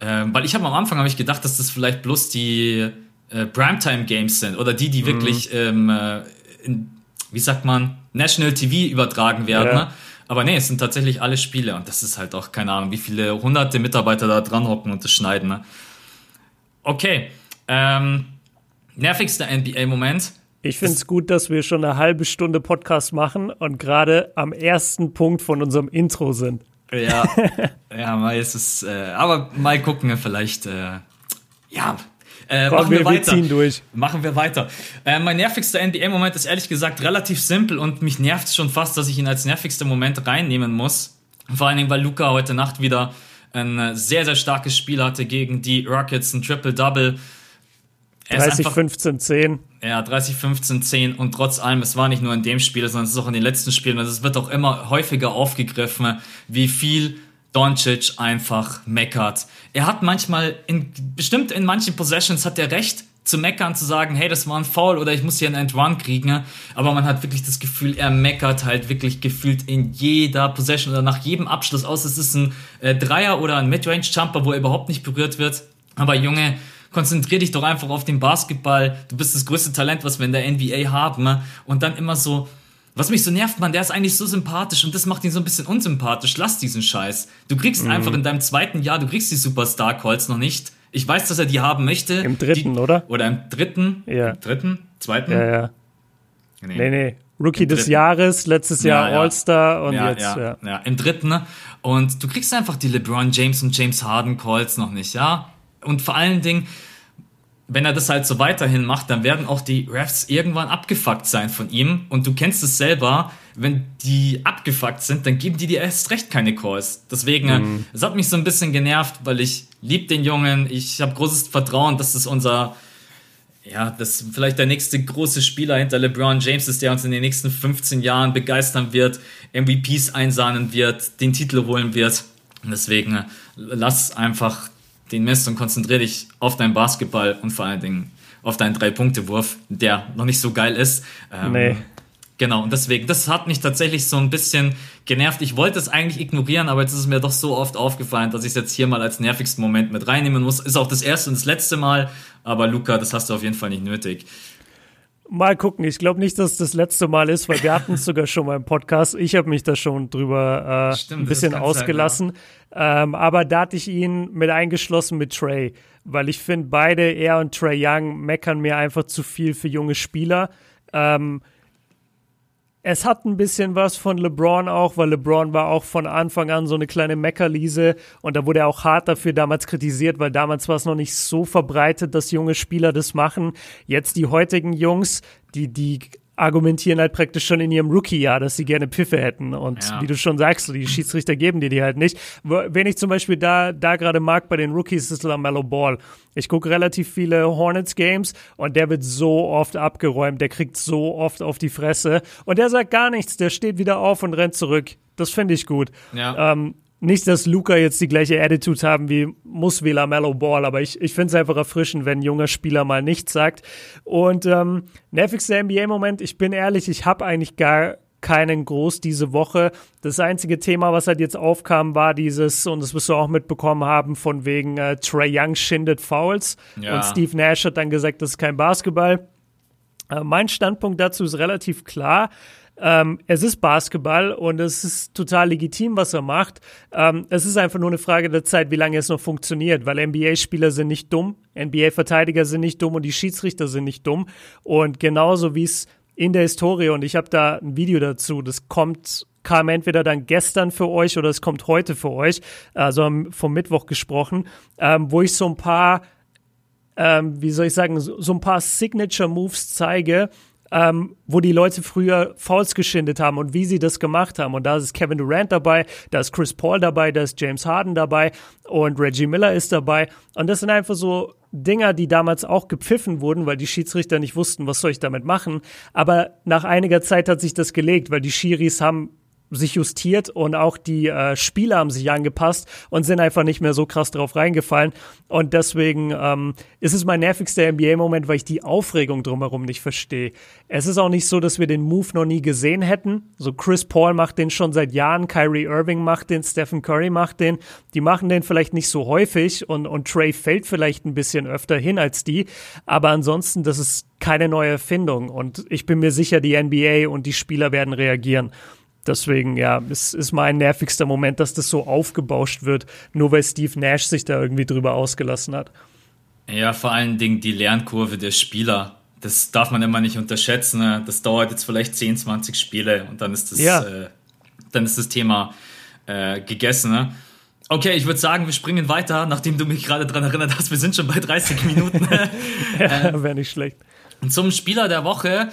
Ähm, weil ich habe am Anfang habe ich gedacht, dass das vielleicht bloß die äh, Primetime Games sind oder die, die mhm. wirklich, ähm, äh, in, wie sagt man, National TV übertragen werden. Ja. Ne? Aber nee, es sind tatsächlich alle Spiele und das ist halt auch, keine Ahnung, wie viele hunderte Mitarbeiter da dran hocken und das schneiden. Ne? Okay. Ähm, nervigster NBA-Moment. Ich finde es gut, dass wir schon eine halbe Stunde Podcast machen und gerade am ersten Punkt von unserem Intro sind. Ja, <laughs> ja, mal ist es, äh, aber mal gucken, vielleicht, äh, ja, äh, machen wir, wir weiter. Wir durch. Machen wir weiter. Äh, mein nervigster NBA-Moment ist ehrlich gesagt relativ simpel und mich nervt schon fast, dass ich ihn als nervigster Moment reinnehmen muss. Vor allen Dingen, weil Luca heute Nacht wieder ein äh, sehr, sehr starkes Spiel hatte gegen die Rockets, ein Triple-Double. 30, 15, 10. Ja, 30, 15, 10 und trotz allem, es war nicht nur in dem Spiel, sondern es ist auch in den letzten Spielen und es wird auch immer häufiger aufgegriffen, wie viel Doncic einfach meckert. Er hat manchmal, in, bestimmt in manchen Possessions hat er recht, zu meckern, zu sagen, hey, das war ein Foul oder ich muss hier einen End-Run kriegen. Aber man hat wirklich das Gefühl, er meckert halt wirklich gefühlt in jeder Possession oder nach jedem Abschluss aus. Es ist ein äh, Dreier oder ein Midrange-Jumper, wo er überhaupt nicht berührt wird. Aber Junge, konzentrier dich doch einfach auf den Basketball. Du bist das größte Talent, was wir in der NBA haben. Und dann immer so, was mich so nervt, man, der ist eigentlich so sympathisch und das macht ihn so ein bisschen unsympathisch. Lass diesen Scheiß. Du kriegst mhm. einfach in deinem zweiten Jahr, du kriegst die Superstar-Calls noch nicht. Ich weiß, dass er die haben möchte. Im dritten, die, oder? Oder im dritten. Ja. Im dritten? Zweiten? Ja, ja. Nee, nee. nee. Rookie Im des dritten. Jahres, letztes Jahr ja, All-Star und ja, jetzt, ja, ja. ja. Im dritten, ne? Und du kriegst einfach die LeBron James und James Harden Calls noch nicht, ja? Und vor allen Dingen, wenn er das halt so weiterhin macht, dann werden auch die Refs irgendwann abgefuckt sein von ihm. Und du kennst es selber, wenn die abgefuckt sind, dann geben die dir erst recht keine Calls. Deswegen, mhm. es hat mich so ein bisschen genervt, weil ich lieb den Jungen. Ich habe großes Vertrauen, dass das unser, ja, das vielleicht der nächste große Spieler hinter LeBron James ist, der uns in den nächsten 15 Jahren begeistern wird, MVPs einsahnen wird, den Titel holen wird. Und deswegen lass einfach den Mist und konzentriere dich auf deinen Basketball und vor allen Dingen auf deinen Drei-Punkte-Wurf, der noch nicht so geil ist. Ähm, nee. Genau, und deswegen, das hat mich tatsächlich so ein bisschen genervt. Ich wollte es eigentlich ignorieren, aber jetzt ist es mir doch so oft aufgefallen, dass ich es jetzt hier mal als nervigsten Moment mit reinnehmen muss. Ist auch das erste und das letzte Mal, aber Luca, das hast du auf jeden Fall nicht nötig. Mal gucken. Ich glaube nicht, dass das letzte Mal ist, weil wir hatten es sogar schon mal im Podcast. Ich habe mich da schon drüber äh, Stimmt, ein bisschen ausgelassen. Sein, ja. ähm, aber da hatte ich ihn mit eingeschlossen mit Trey, weil ich finde, beide, er und Trey Young, meckern mir einfach zu viel für junge Spieler. Ähm, es hat ein bisschen was von LeBron auch, weil LeBron war auch von Anfang an so eine kleine Meckerliese und da wurde er auch hart dafür damals kritisiert, weil damals war es noch nicht so verbreitet, dass junge Spieler das machen. Jetzt die heutigen Jungs, die, die argumentieren halt praktisch schon in ihrem Rookie-Jahr, dass sie gerne Piffe hätten. Und ja. wie du schon sagst, die Schiedsrichter geben dir die halt nicht. Wen ich zum Beispiel da, da gerade mag bei den Rookies, ist LaMelo Ball. Ich gucke relativ viele Hornets-Games und der wird so oft abgeräumt, der kriegt so oft auf die Fresse und der sagt gar nichts, der steht wieder auf und rennt zurück. Das finde ich gut. Ja. Ähm, nicht, dass Luca jetzt die gleiche Attitude haben wie muss wie Mellow Ball, aber ich, ich finde es einfach erfrischend, wenn ein junger Spieler mal nichts sagt. Und ähm, nervigster NBA-Moment, ich bin ehrlich, ich habe eigentlich gar keinen groß diese Woche. Das einzige Thema, was halt jetzt aufkam, war dieses, und das wirst du auch mitbekommen haben, von wegen äh, Trey Young schindet Fouls. Ja. Und Steve Nash hat dann gesagt, das ist kein Basketball. Äh, mein Standpunkt dazu ist relativ klar. Ähm, es ist Basketball und es ist total legitim, was er macht. Ähm, es ist einfach nur eine Frage der Zeit, wie lange es noch funktioniert, weil NBA-Spieler sind nicht dumm, NBA-Verteidiger sind nicht dumm und die Schiedsrichter sind nicht dumm. Und genauso wie es in der Historie, und ich habe da ein Video dazu, das kommt kam entweder dann gestern für euch oder es kommt heute für euch, also vom Mittwoch gesprochen, ähm, wo ich so ein paar, ähm, wie soll ich sagen, so, so ein paar Signature Moves zeige, ähm, wo die Leute früher Fouls geschindet haben und wie sie das gemacht haben. Und da ist Kevin Durant dabei, da ist Chris Paul dabei, da ist James Harden dabei und Reggie Miller ist dabei. Und das sind einfach so Dinger, die damals auch gepfiffen wurden, weil die Schiedsrichter nicht wussten, was soll ich damit machen. Aber nach einiger Zeit hat sich das gelegt, weil die Schiris haben sich justiert und auch die äh, Spieler haben sich angepasst und sind einfach nicht mehr so krass drauf reingefallen. Und deswegen ähm, ist es mein nervigster NBA-Moment, weil ich die Aufregung drumherum nicht verstehe. Es ist auch nicht so, dass wir den Move noch nie gesehen hätten. So Chris Paul macht den schon seit Jahren, Kyrie Irving macht den, Stephen Curry macht den. Die machen den vielleicht nicht so häufig und, und Trey fällt vielleicht ein bisschen öfter hin als die. Aber ansonsten, das ist keine neue Erfindung. Und ich bin mir sicher, die NBA und die Spieler werden reagieren. Deswegen, ja, es ist mein nervigster Moment, dass das so aufgebauscht wird, nur weil Steve Nash sich da irgendwie drüber ausgelassen hat. Ja, vor allen Dingen die Lernkurve der Spieler. Das darf man immer nicht unterschätzen. Ne? Das dauert jetzt vielleicht 10, 20 Spiele und dann ist das, ja. äh, dann ist das Thema äh, gegessen. Ne? Okay, ich würde sagen, wir springen weiter, nachdem du mich gerade daran erinnert hast, wir sind schon bei 30 Minuten. <laughs> ja, wäre nicht schlecht. Zum Spieler der Woche äh,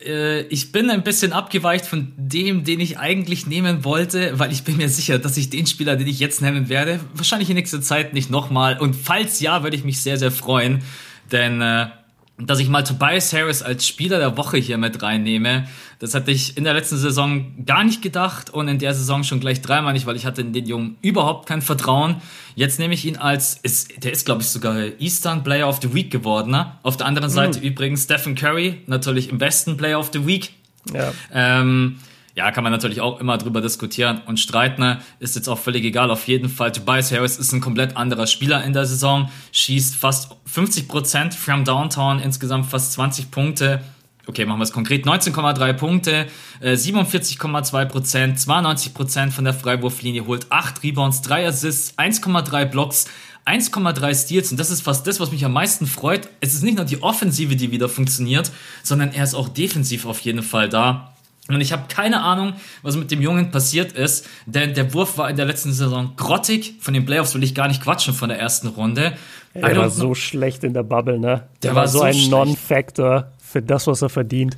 ich bin ein bisschen abgeweicht von dem, den ich eigentlich nehmen wollte, weil ich bin mir sicher, dass ich den Spieler, den ich jetzt nennen werde, wahrscheinlich in nächster Zeit nicht nochmal. Und falls ja, würde ich mich sehr, sehr freuen. Denn äh, dass ich mal Tobias Harris als Spieler der Woche hier mit reinnehme. Das hatte ich in der letzten Saison gar nicht gedacht und in der Saison schon gleich dreimal nicht, weil ich hatte in den Jungen überhaupt kein Vertrauen. Jetzt nehme ich ihn als, ist, der ist glaube ich sogar Eastern Player of the Week geworden. Ne? Auf der anderen Seite mhm. übrigens Stephen Curry, natürlich im besten Player of the Week. Ja. Ähm, ja, kann man natürlich auch immer drüber diskutieren und streiten. Ne? Ist jetzt auch völlig egal. Auf jeden Fall, Tobias Harris ist ein komplett anderer Spieler in der Saison. Schießt fast 50 Prozent from Downtown, insgesamt fast 20 Punkte. Okay, machen wir es konkret. 19,3 Punkte, 47,2 äh, Prozent, 92 Prozent von der Freiwurflinie, holt 8 Rebounds, 3 Assists, 1,3 Blocks, 1,3 Steals und das ist fast das, was mich am meisten freut. Es ist nicht nur die Offensive, die wieder funktioniert, sondern er ist auch defensiv auf jeden Fall da. Und ich habe keine Ahnung, was mit dem Jungen passiert ist, denn der Wurf war in der letzten Saison grottig. Von den Playoffs will ich gar nicht quatschen von der ersten Runde. Er war so schlecht in der Bubble, ne? Der, der war, war, so ein Non-Factor für das, was er verdient.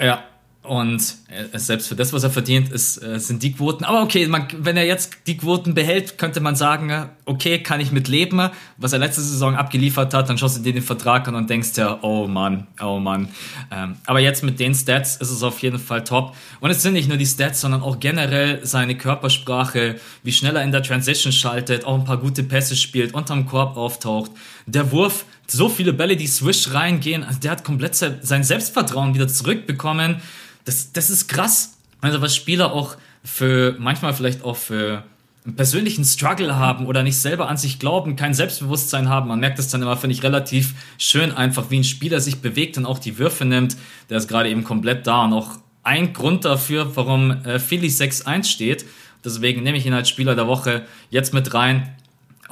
Ja, und äh, selbst für das, was er verdient, ist, äh, sind die Quoten. Aber okay, man, wenn er jetzt die Quoten behält, könnte man sagen, okay, kann ich mit leben. Was er letzte Saison abgeliefert hat, dann schaust du dir den Vertrag an und denkst ja, oh Mann, oh Mann. Ähm, aber jetzt mit den Stats ist es auf jeden Fall top. Und es sind nicht nur die Stats, sondern auch generell seine Körpersprache, wie schnell er in der Transition schaltet, auch ein paar gute Pässe spielt, unterm Korb auftaucht. Der Wurf, so viele Bälle, die swish reingehen, der hat komplett sein Selbstvertrauen wieder zurückbekommen das, das ist krass. Also was Spieler auch für, manchmal vielleicht auch für einen persönlichen Struggle haben oder nicht selber an sich glauben, kein Selbstbewusstsein haben. Man merkt das dann immer, finde ich, relativ schön einfach, wie ein Spieler sich bewegt und auch die Würfe nimmt. Der ist gerade eben komplett da und auch ein Grund dafür, warum äh, Philly 6-1 steht. Deswegen nehme ich ihn als Spieler der Woche jetzt mit rein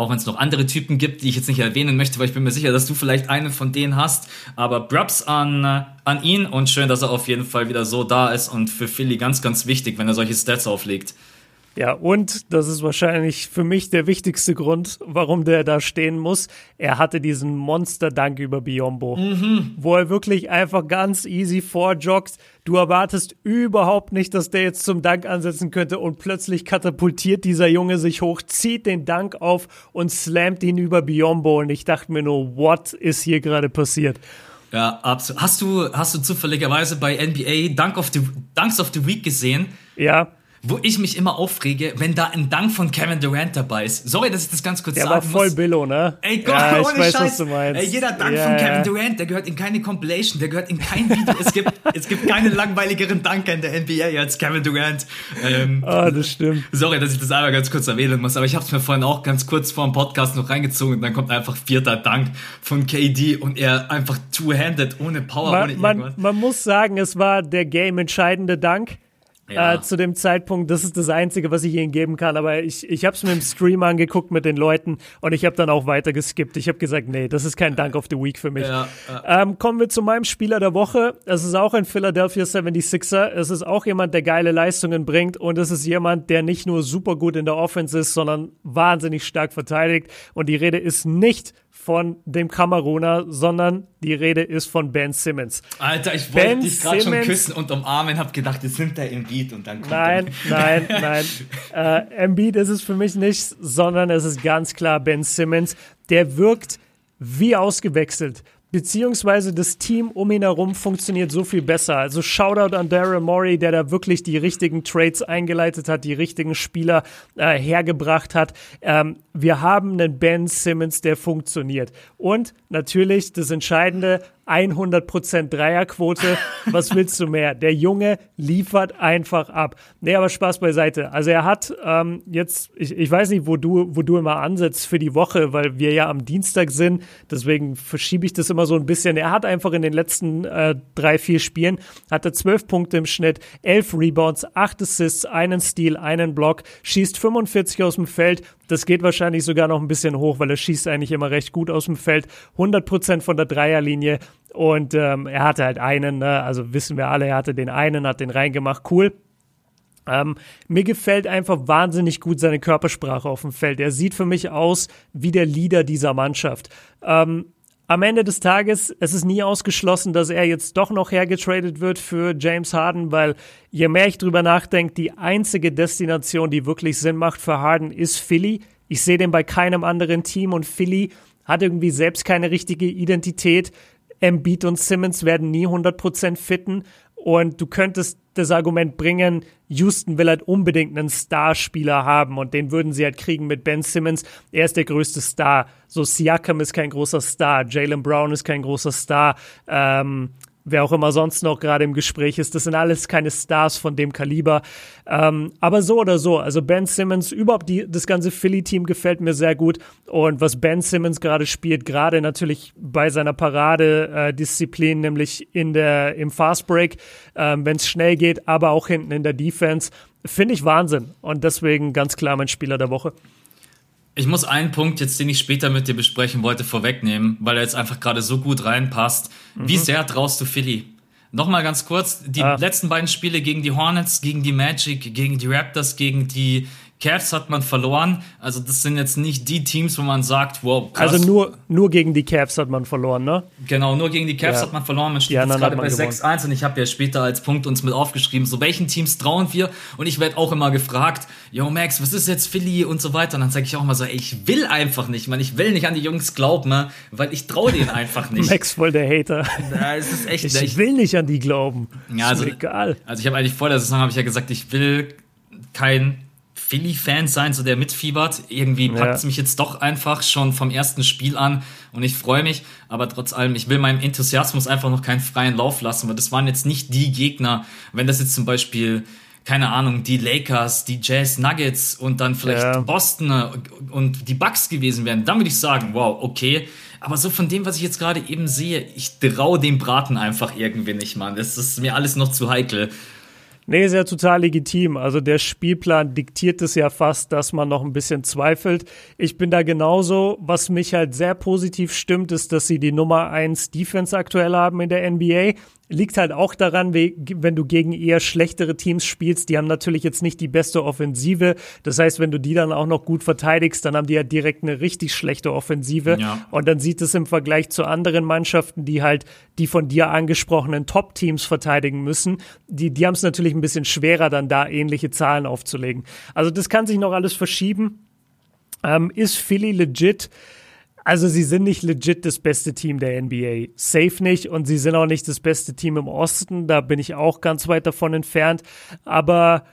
auch wenn es noch andere Typen gibt, die ich jetzt nicht erwähnen möchte, weil ich bin mir sicher, dass du vielleicht einen von denen hast. Aber Brubs an, äh, an ihn und schön, dass er auf jeden Fall wieder so da ist und für Philly ganz, ganz wichtig, wenn er solche Stats auflegt. Ja, und das ist wahrscheinlich für mich der wichtigste Grund, warum der da stehen muss. Er hatte diesen Monster-Dank über Biombo, mhm. wo er wirklich einfach ganz easy vorjoggt. Du erwartest überhaupt nicht, dass der jetzt zum Dank ansetzen könnte und plötzlich katapultiert dieser Junge sich hoch, zieht den Dank auf und slammt ihn über Biombo. Und ich dachte mir nur, what ist hier gerade passiert? Ja, absolut. Hast du, hast du zufälligerweise bei NBA Dunk of the, Dunks of the Week gesehen? Ja wo ich mich immer aufrege, wenn da ein Dank von Kevin Durant dabei ist. Sorry, dass ich das ganz kurz der sagen muss. Der war voll Billo, ne? Ey, Gott, ja, ohne weiß, Scheiß. Ey, jeder Dank ja, von Kevin. Durant, der gehört in keine Compilation, der gehört in kein Video. es, gibt, <laughs> es gibt keinen langweiligeren Dank in der NBA als Kevin Durant. Ähm, ah, das stimmt. Sorry, dass ich das einmal ganz kurz erwähnen muss, aber ich habe es mir vorhin auch ganz kurz vor dem Podcast noch reingezogen und dann kommt einfach vierter Dank von KD und er einfach two-handed, ohne Power, man, ohne irgendwas. Man, man muss sagen, es war der game-entscheidende Dank ja. äh, zu dem Zeitpunkt. Das ist das Einzige, was ich ihnen geben kann. Aber ich, ich habe es mir im Stream angeguckt mit den Leuten und ich habe dann auch weiter geskippt. Ich habe gesagt, nee, das ist kein Dank of the Week für mich. Ja, ja. Ähm, kommen wir zu meinem Spieler der Woche. Es ist auch ein Philadelphia 76er. Es ist auch jemand, der geile Leistungen bringt und es ist jemand, der nicht nur super gut in der Offense ist, sondern wahnsinnig stark verteidigt. Und die Rede ist nicht von dem Kameruner, sondem die Rede ist von Ben Simmons. Alter, ich wollte dich gerade schon küssen und umarmen, hab gedacht, jetzt nimmt er Embiid und dann kommt Nein, nein, <laughs> nein. äh, Embiid ist es für mich nicht, sondern es ist ganz klar Ben Simmons. Der wirkt wie ausgewechselt beziehungsweise das Team um ihn herum funktioniert so viel besser. Also Shoutout an Daryl Morey, der da wirklich die richtigen Trades eingeleitet hat, die richtigen Spieler äh, hergebracht hat. Ähm, wir haben einen Ben Simmons, der funktioniert. Und natürlich das Entscheidende, 100% Dreierquote. <laughs> Was willst du mehr? Der Junge liefert einfach ab. Nee, aber Spaß beiseite. Also er hat ähm, jetzt, ich, ich weiß nicht, wo du, wo du immer ansetzt für die Woche, weil wir ja am Dienstag sind. Deswegen verschiebe ich das immer so ein bisschen. Er hat einfach in den letzten äh, drei, vier Spielen, hatte zwölf Punkte im Schnitt, elf Rebounds, acht Assists, einen Steal, einen Block, schießt 45 aus dem Feld. Das geht wahrscheinlich sogar noch ein bisschen hoch, weil er schießt eigentlich immer recht gut aus dem Feld. 100% von der Dreierlinie. Und ähm, er hatte halt einen, ne? also wissen wir alle, er hatte den einen, hat den reingemacht, cool. Ähm, mir gefällt einfach wahnsinnig gut seine Körpersprache auf dem Feld. Er sieht für mich aus wie der Leader dieser Mannschaft. Ähm, am Ende des Tages, es ist nie ausgeschlossen, dass er jetzt doch noch hergetradet wird für James Harden, weil je mehr ich drüber nachdenke, die einzige Destination, die wirklich Sinn macht für Harden, ist Philly. Ich sehe den bei keinem anderen Team und Philly hat irgendwie selbst keine richtige Identität. Embiid und Simmons werden nie 100% fitten. Und du könntest das Argument bringen, Houston will halt unbedingt einen Starspieler haben und den würden sie halt kriegen mit Ben Simmons. Er ist der größte Star. So Siakam ist kein großer Star, Jalen Brown ist kein großer Star. Ähm, wer auch immer sonst noch gerade im Gespräch ist. Das sind alles keine Stars von dem Kaliber. Ähm, aber so oder so, also Ben Simmons, überhaupt die, das ganze Philly-Team gefällt mir sehr gut. Und was Ben Simmons gerade spielt, gerade natürlich bei seiner Paradedisziplin, äh, nämlich in der, im Fastbreak, äh, wenn es schnell geht, aber auch hinten in der Defense, finde ich Wahnsinn. Und deswegen ganz klar mein Spieler der Woche. Ich muss einen Punkt jetzt, den ich später mit dir besprechen wollte, vorwegnehmen, weil er jetzt einfach gerade so gut reinpasst. Mhm. Wie sehr traust du Philly? Nochmal ganz kurz, die ah. letzten beiden Spiele gegen die Hornets, gegen die Magic, gegen die Raptors, gegen die Cavs hat man verloren. Also das sind jetzt nicht die Teams, wo man sagt, wow, krass. Also nur, nur gegen die Cavs hat man verloren, ne? Genau, nur gegen die Cavs ja. hat man verloren. Man steht jetzt gerade bei 6-1 und ich habe ja später als Punkt uns mit aufgeschrieben, so welchen Teams trauen wir? Und ich werde auch immer gefragt, yo Max, was ist jetzt Philly und so weiter. Und dann sage ich auch immer so, ey, ich will einfach nicht, man, ich will nicht an die Jungs glauben, ne? weil ich traue denen einfach <laughs> nicht. Max voll der Hater. Ja, es ist echt, ich echt, will nicht an die glauben. Ja, also, egal. Also ich habe eigentlich vor der Saison habe ich ja gesagt, ich will kein Philly-Fan sein, so der mitfiebert. Irgendwie packt es mich jetzt doch einfach schon vom ersten Spiel an und ich freue mich. Aber trotz allem, ich will meinem Enthusiasmus einfach noch keinen freien Lauf lassen, weil das waren jetzt nicht die Gegner. Wenn das jetzt zum Beispiel keine Ahnung, die Lakers, die Jazz Nuggets und dann vielleicht ja. Boston und die Bucks gewesen wären, dann würde ich sagen, wow, okay. Aber so von dem, was ich jetzt gerade eben sehe, ich traue dem Braten einfach irgendwie nicht, Mann. Das ist mir alles noch zu heikel. Nee, ist ja total legitim. Also der Spielplan diktiert es ja fast, dass man noch ein bisschen zweifelt. Ich bin da genauso. Was mich halt sehr positiv stimmt, ist, dass sie die Nummer 1 Defense aktuell haben in der NBA. Liegt halt auch daran, wenn du gegen eher schlechtere Teams spielst, die haben natürlich jetzt nicht die beste Offensive. Das heißt, wenn du die dann auch noch gut verteidigst, dann haben die ja direkt eine richtig schlechte Offensive. Ja. Und dann sieht es im Vergleich zu anderen Mannschaften, die halt die von dir angesprochenen Top-Teams verteidigen müssen, die, die haben es natürlich ein bisschen schwerer, dann da ähnliche Zahlen aufzulegen. Also das kann sich noch alles verschieben. Ähm, ist Philly legit? Also sie sind nicht legit das beste Team der NBA. Safe nicht. Und sie sind auch nicht das beste Team im Osten. Da bin ich auch ganz weit davon entfernt. Aber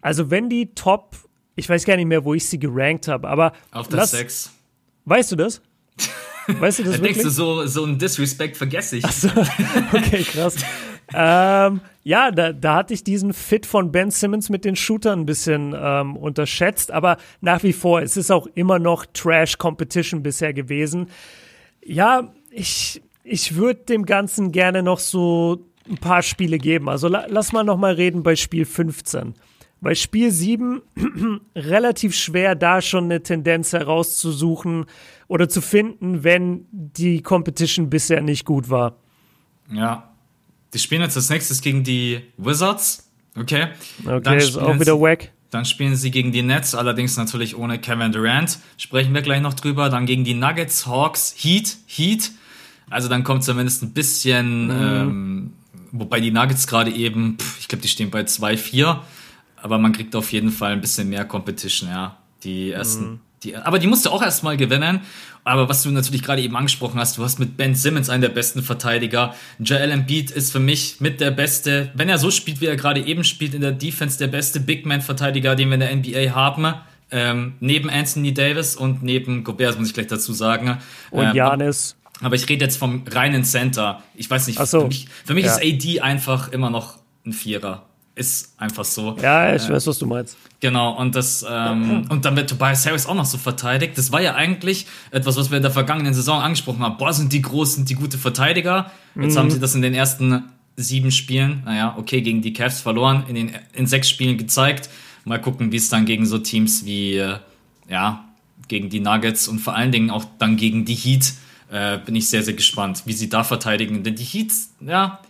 also wenn die Top, ich weiß gar nicht mehr, wo ich sie gerankt habe, aber. Auf das 6. Weißt du das? <laughs> Weißt du das? da denkst du, so, so ein Disrespect vergesse ich. So. <laughs> Okay, krass. ähm, ja, da, da hatte ich diesen Fit von Ben Simmons mit den Shootern ein bisschen ähm, unterschätzt, aber nach wie vor, es ist auch immer noch Trash-Competition bisher gewesen. Ja, ich, ich würde dem Ganzen gerne noch so ein paar Spiele geben. Also la, lass mal noch mal reden bei Spiel 15. Bei Spiel 7 <clears throat> relativ schwer, da schon eine Tendenz herauszusuchen oder zu finden, wenn die Competition bisher nicht gut war. Ja, die spielen jetzt als nächstes gegen die Wizards. Okay. Okay, dann ist auch wieder wack. Dann spielen sie gegen die Nets, allerdings natürlich ohne Kevin Durant. Sprechen wir gleich noch drüber. Dann gegen die Nuggets, Hawks, Heat, Heat. Also dann kommt zumindest ein bisschen, mhm. ähm, wobei die Nuggets gerade eben, pff, ich glaube, die stehen bei 2-4. Aber man kriegt auf jeden Fall ein bisschen mehr Competition, ja. Die ersten, mhm. die, aber die musst du auch erstmal gewinnen. Aber was du natürlich gerade eben angesprochen hast, du hast mit Ben Simmons einen der besten Verteidiger. Joel Embiid ist für mich mit der beste, wenn er so spielt, wie er gerade eben spielt, in der Defense der beste Big Man-Verteidiger, den wir in der NBA haben. Ähm, neben Anthony Davis und neben Gobert, muss ich gleich dazu sagen. Und Janis. Ähm, aber ich rede jetzt vom reinen Center. Ich weiß nicht, so. für mich, für mich ja. ist AD einfach immer noch ein Vierer ist einfach so. Ja, ich äh, weiß, was du meinst. Genau, und das, ähm, und dann wird Tobias Harris auch noch so verteidigt. Das war ja eigentlich etwas, was wir in der vergangenen Saison angesprochen haben. Boah, sind die großen, die gute Verteidiger. Jetzt mhm. haben sie das in den ersten sieben Spielen, naja, okay, gegen die Cavs verloren, in den in sechs Spielen gezeigt. Mal gucken, wie es dann gegen so Teams wie, äh, ja, gegen die Nuggets und vor allen Dingen auch dann gegen die Heat äh, bin ich sehr, sehr gespannt, wie sie da verteidigen. Denn die Heat, ja,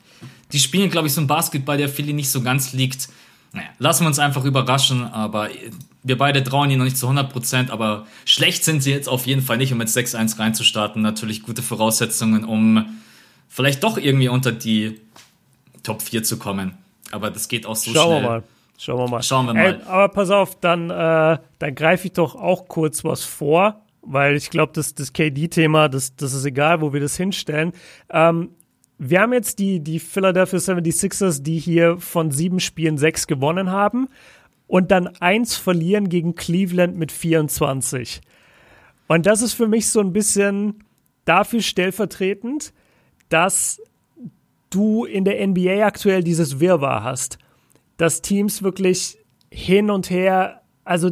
die spielen, glaube ich, so ein Basketball, der Philly nicht so ganz liegt. Naja, lassen wir uns einfach überraschen, aber wir beide trauen ihnen noch nicht zu 100%, aber schlecht sind sie jetzt auf jeden Fall nicht, um mit 6-1 reinzustarten. Natürlich gute Voraussetzungen, um vielleicht doch irgendwie unter die Top 4 zu kommen. Aber das geht auch so Schauen schnell. Wir mal. Schauen wir mal. Schauen wir mal. Ey, aber pass auf, dann, äh, dann greife ich doch auch kurz was vor, weil ich glaube, das, das KD-Thema, das, das ist egal, wo wir das hinstellen. Ähm, wir haben jetzt die, die Philadelphia 76ers, die hier von sieben Spielen sechs gewonnen haben und dann eins verlieren gegen Cleveland mit 24. Und das ist für mich so ein bisschen dafür stellvertretend, dass du in der NBA aktuell dieses Wirrwarr hast, dass Teams wirklich hin und her also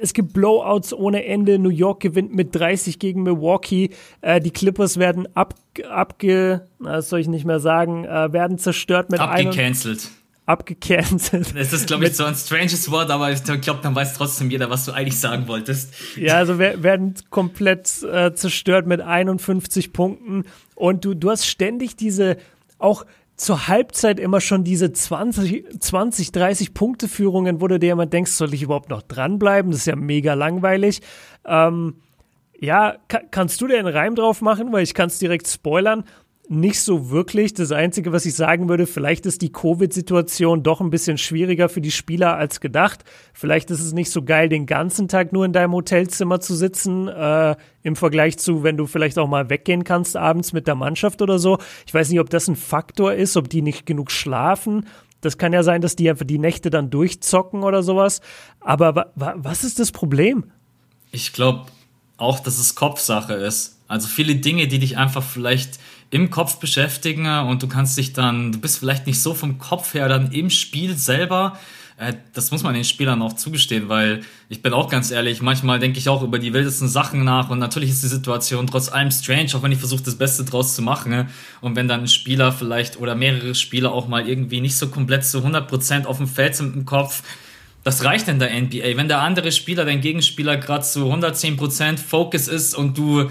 es gibt Blowouts ohne Ende. New York gewinnt mit 30 gegen Milwaukee. Äh, die Clippers werden ab, abge, das soll ich nicht mehr sagen, äh, werden zerstört mit Abgecancelt. Abgecancelt. <laughs> Das ist, glaube ich, so ein stranges Wort, aber ich glaube, dann weiß trotzdem jeder, was du eigentlich sagen wolltest. Ja, also werden komplett äh, zerstört mit 51 Punkten. Und du, du hast ständig diese, auch zur Halbzeit immer schon diese 20, 20 30 Punkte Führungen, wo du dir immer denkst, soll ich überhaupt noch dranbleiben? Das ist ja mega langweilig. Ähm, ja, kannst du dir einen Reim drauf machen, weil ich kann es direkt spoilern nicht so wirklich. Das Einzige, was ich sagen würde, vielleicht ist die Covid-Situation doch ein bisschen schwieriger für die Spieler als gedacht. Vielleicht ist es nicht so geil, den ganzen Tag nur in deinem Hotelzimmer zu sitzen, äh, im Vergleich zu, wenn du vielleicht auch mal weggehen kannst abends mit der Mannschaft oder so. Ich weiß nicht, ob das ein Faktor ist, ob die nicht genug schlafen. Das kann ja sein, dass die einfach die Nächte dann durchzocken oder sowas. Aber wa wa was ist das Problem? Ich glaube auch, dass es Kopfsache ist. Also viele Dinge, die dich einfach vielleicht im Kopf beschäftigen und du kannst dich dann, du bist vielleicht nicht so vom Kopf her dann im Spiel selber. Äh, das muss man den Spielern auch zugestehen, weil ich bin auch ganz ehrlich, manchmal denke ich auch über die wildesten Sachen nach und natürlich ist die Situation trotz allem strange, auch wenn ich versuche, das Beste draus zu machen. Ne? Und wenn dann ein Spieler vielleicht oder mehrere Spieler auch mal irgendwie nicht so komplett zu 100% auf dem Feld sind im Kopf, das reicht in der NBA. Wenn der andere Spieler, dein Gegenspieler gerade zu 110% Focus ist und du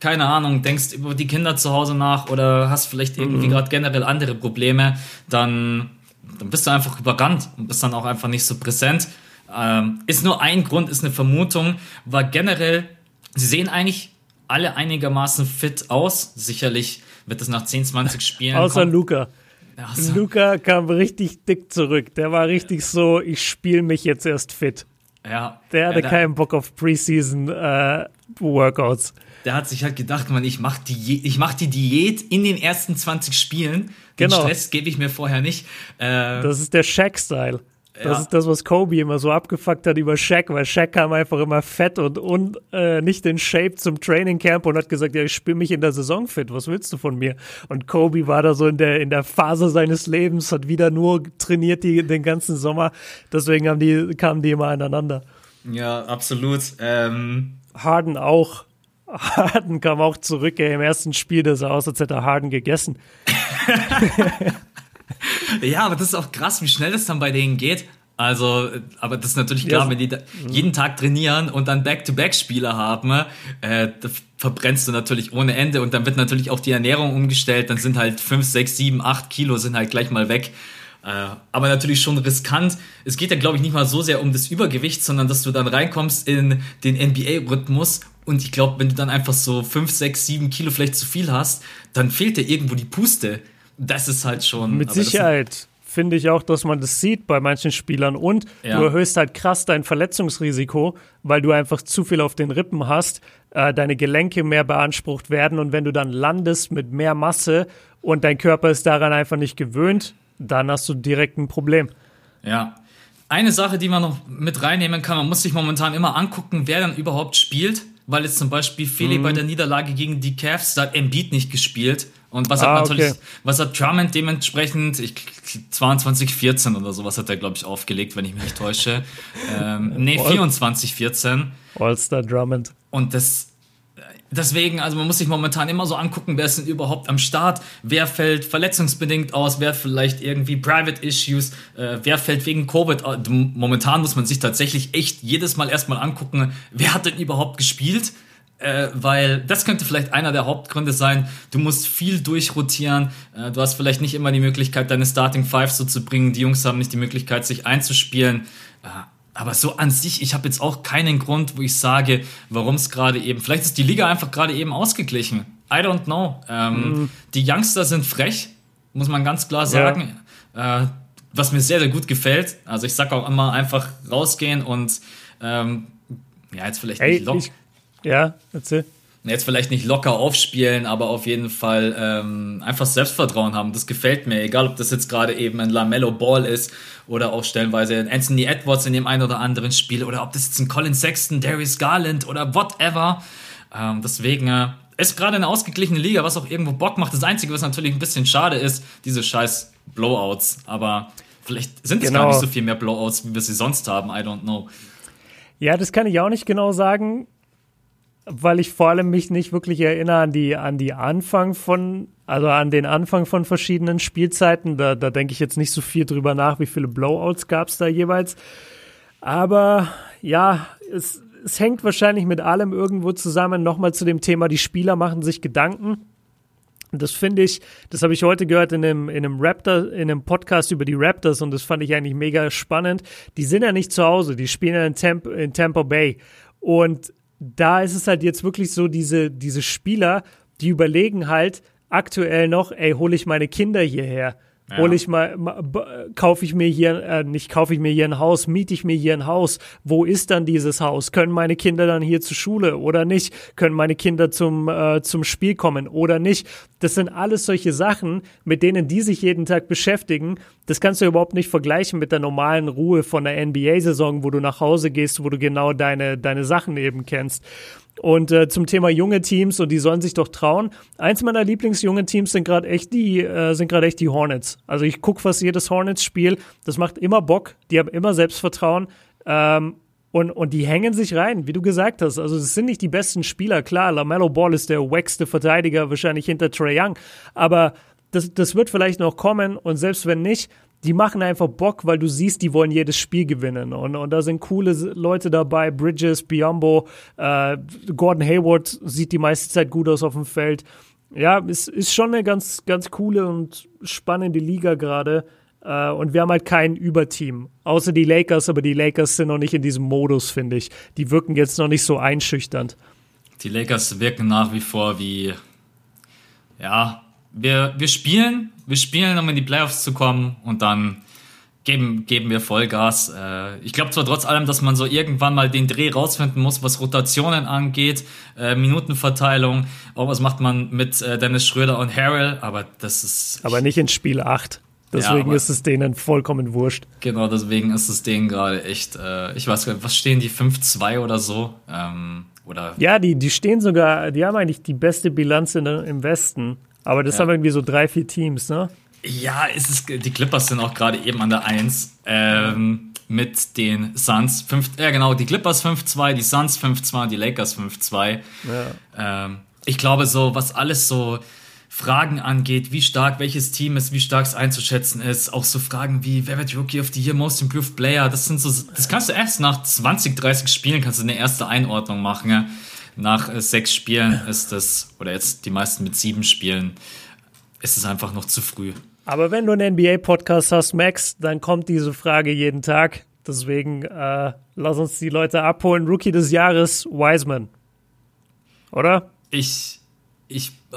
keine Ahnung, denkst über die Kinder zu Hause nach oder hast vielleicht irgendwie mhm. gerade generell andere Probleme, dann, dann bist du einfach überrannt und bist dann auch einfach nicht so präsent. Ähm, ist nur ein Grund, ist eine Vermutung, weil generell, sie sehen eigentlich alle einigermaßen fit aus. Sicherlich wird es nach 10, 20 Spielen. Außer kommen. Luca. Ja, Luca kam richtig dick zurück. Der war richtig so, ich spiele mich jetzt erst fit. Ja. Der hatte ja, keinen Bock auf Preseason äh, Workouts der hat sich halt gedacht, man, ich mach die, ich mach die Diät in den ersten 20 Spielen. Den genau. Stress gebe ich mir vorher nicht. Äh, das ist der Shaq-Style. Das ja. ist das, was Kobe immer so abgefuckt hat über Shaq, weil Shaq kam einfach immer fett und, und äh, nicht in Shape zum Training Camp und hat gesagt, ja, ich spiele mich in der Saison fit, was willst du von mir? Und Kobe war da so in der, in der Phase seines Lebens, hat wieder nur trainiert die, den ganzen Sommer, deswegen haben die, kamen die immer aneinander. Ja, absolut. Ähm Harden auch. Harden kam auch zurück ey, im ersten Spiel, das sah aus, als hätte er Harden gegessen. <laughs> ja, aber das ist auch krass, wie schnell das dann bei denen geht. Also, aber das ist natürlich klar, ja. wenn die jeden Tag trainieren und dann Back-to-Back-Spiele haben, äh, da verbrennst du natürlich ohne Ende und dann wird natürlich auch die Ernährung umgestellt, dann sind halt 5, 6, 7, 8 Kilo sind halt gleich mal weg. Äh, aber natürlich schon riskant. Es geht ja, glaube ich, nicht mal so sehr um das Übergewicht, sondern dass du dann reinkommst in den NBA-Rhythmus und ich glaube, wenn du dann einfach so 5, 6, 7 Kilo vielleicht zu viel hast, dann fehlt dir irgendwo die Puste. Das ist halt schon. Mit Sicherheit finde ich auch, dass man das sieht bei manchen Spielern. Und ja. du erhöhst halt krass dein Verletzungsrisiko, weil du einfach zu viel auf den Rippen hast, äh, deine Gelenke mehr beansprucht werden. Und wenn du dann landest mit mehr Masse und dein Körper ist daran einfach nicht gewöhnt, dann hast du direkt ein Problem. Ja. Eine Sache, die man noch mit reinnehmen kann, man muss sich momentan immer angucken, wer dann überhaupt spielt weil jetzt zum Beispiel Feli mhm. bei der Niederlage gegen die Cavs, da hat Embiid nicht gespielt. Und was ah, hat natürlich, okay. was hat Drummond dementsprechend, ich, 22, 14 oder sowas hat er, glaube ich, aufgelegt, wenn ich mich nicht täusche. ähm, nee, 24, 14. All-Star Drummond. Und das, deswegen, also man muss sich momentan immer so angucken, wer ist denn überhaupt am Start, wer fällt verletzungsbedingt aus, wer vielleicht irgendwie Private Issues, äh, wer fällt wegen Covid. Momentan muss man sich tatsächlich echt jedes Mal erstmal angucken, wer hat denn überhaupt gespielt. Äh, weil das könnte vielleicht einer der Hauptgründe sein. Du musst viel durchrotieren. Äh, du hast vielleicht nicht immer die Möglichkeit, deine Starting Five so zu bringen. Die Jungs haben nicht die Möglichkeit, sich einzuspielen. Aber so an sich, ich habe jetzt auch keinen Grund, wo ich sage, warum es gerade eben. Vielleicht ist die Liga einfach gerade eben ausgeglichen. I don't know. Ähm, mhm. Die Youngster sind frech, muss man ganz klar sagen. Ja. Äh, was mir sehr, sehr gut gefällt. Also ich sag auch immer einfach rausgehen und ähm, ja, jetzt vielleicht hey, nicht locker. Ja, erzähl jetzt vielleicht nicht locker aufspielen, aber auf jeden Fall ähm, einfach Selbstvertrauen haben. Das gefällt mir, egal ob das jetzt gerade eben ein Lamello Ball ist oder auch stellenweise ein Anthony Edwards in dem einen oder anderen Spiel oder ob das jetzt ein Colin Sexton, Darius Garland oder whatever. Ähm, deswegen äh, ist gerade eine ausgeglichene Liga, was auch irgendwo Bock macht. Das Einzige, was natürlich ein bisschen schade ist, diese scheiß Blowouts. Aber vielleicht sind es genau. gar nicht so viel mehr Blowouts, wie wir sie sonst haben. I don't know. Ja, das kann ich auch nicht genau sagen weil ich vor allem mich nicht wirklich erinnere an die, an die Anfang von, also an den Anfang von verschiedenen Spielzeiten. Da, da denke ich jetzt nicht so viel drüber nach, wie viele Blowouts gab es da jeweils. Aber ja, es, es hängt wahrscheinlich mit allem irgendwo zusammen. Nochmal zu dem Thema, die Spieler machen sich Gedanken. das finde ich, das habe ich heute gehört in einem, in einem Raptor, in einem Podcast über die Raptors und das fand ich eigentlich mega spannend. Die sind ja nicht zu Hause, die spielen ja in, Tampa, in Tampa Bay. Und da ist es halt jetzt wirklich so, diese, diese Spieler, die überlegen halt aktuell noch, ey, hole ich meine Kinder hierher? Ja. Hol ich mal, kaufe ich mir hier, äh, nicht kaufe ich mir hier ein Haus, miete ich mir hier ein Haus. Wo ist dann dieses Haus? Können meine Kinder dann hier zur Schule oder nicht? Können meine Kinder zum, äh, zum Spiel kommen oder nicht? Das sind alles solche Sachen, mit denen die sich jeden Tag beschäftigen. Das kannst du überhaupt nicht vergleichen mit der normalen Ruhe von der NBA-Saison, wo du nach Hause gehst, wo du genau deine, deine Sachen eben kennst. Und äh, zum Thema junge Teams und die sollen sich doch trauen. Eins meiner Lieblingsjunge Teams sind gerade echt die äh, sind gerade echt die Hornets. Also ich gucke fast jedes Hornets-Spiel. Das macht immer Bock. Die haben immer Selbstvertrauen. Ähm, und, und die hängen sich rein, wie du gesagt hast. Also es sind nicht die besten Spieler. Klar, LaMelo Ball ist der wackste Verteidiger, wahrscheinlich hinter Trey Young. Aber das, das wird vielleicht noch kommen. Und selbst wenn nicht, die machen einfach Bock, weil du siehst, die wollen jedes Spiel gewinnen. Und, und da sind coole Leute dabei, Bridges, Biombo, äh, Gordon Hayward sieht die meiste Zeit gut aus auf dem Feld. Ja, es ist schon eine ganz, ganz coole und spannende Liga gerade. Äh, und wir haben halt kein Überteam. Außer die Lakers, aber die Lakers sind noch nicht in diesem Modus, finde ich. Die wirken jetzt noch nicht so einschüchternd. Die Lakers wirken nach wie vor wie, ja, wir, wir spielen, wir spielen, um in die Playoffs zu kommen und dann geben, geben wir Vollgas. Äh, ich glaube zwar trotz allem, dass man so irgendwann mal den Dreh rausfinden muss, was Rotationen angeht, äh, Minutenverteilung, auch was macht man mit äh, Dennis Schröder und Harrell, aber das ist. Aber nicht in Spiel 8. Deswegen ja, ist es denen vollkommen wurscht. Genau, deswegen ist es denen gerade echt, ich weiß gar nicht, was stehen die, 5-2 oder so? Ähm, oder ja, die, die stehen sogar, die haben eigentlich die beste Bilanz in, im Westen. Aber das ja. haben irgendwie so drei, vier Teams, ne? Ja, es ist, die Clippers sind auch gerade eben an der 1 ähm, mit den Suns. Fünf, ja, genau, die Clippers 5-2, die Suns 5-2 und die Lakers 5-2. Ja. Ähm, ich glaube, so, was alles so Fragen angeht, wie stark welches Team ist, wie stark es einzuschätzen ist, auch so Fragen wie, wer wird Rookie of the Year, Most Improved Player, das sind so, das kannst du erst nach 20, 30 Spielen, kannst du eine erste Einordnung machen, ja nach äh, sechs Spielen ist es, oder jetzt die meisten mit sieben Spielen, ist es einfach noch zu früh. Aber wenn du einen NBA-Podcast hast, Max, dann kommt diese Frage jeden Tag. Deswegen äh, lass uns die Leute abholen. Rookie des Jahres, Wiseman. Oder? Ich, ich, äh,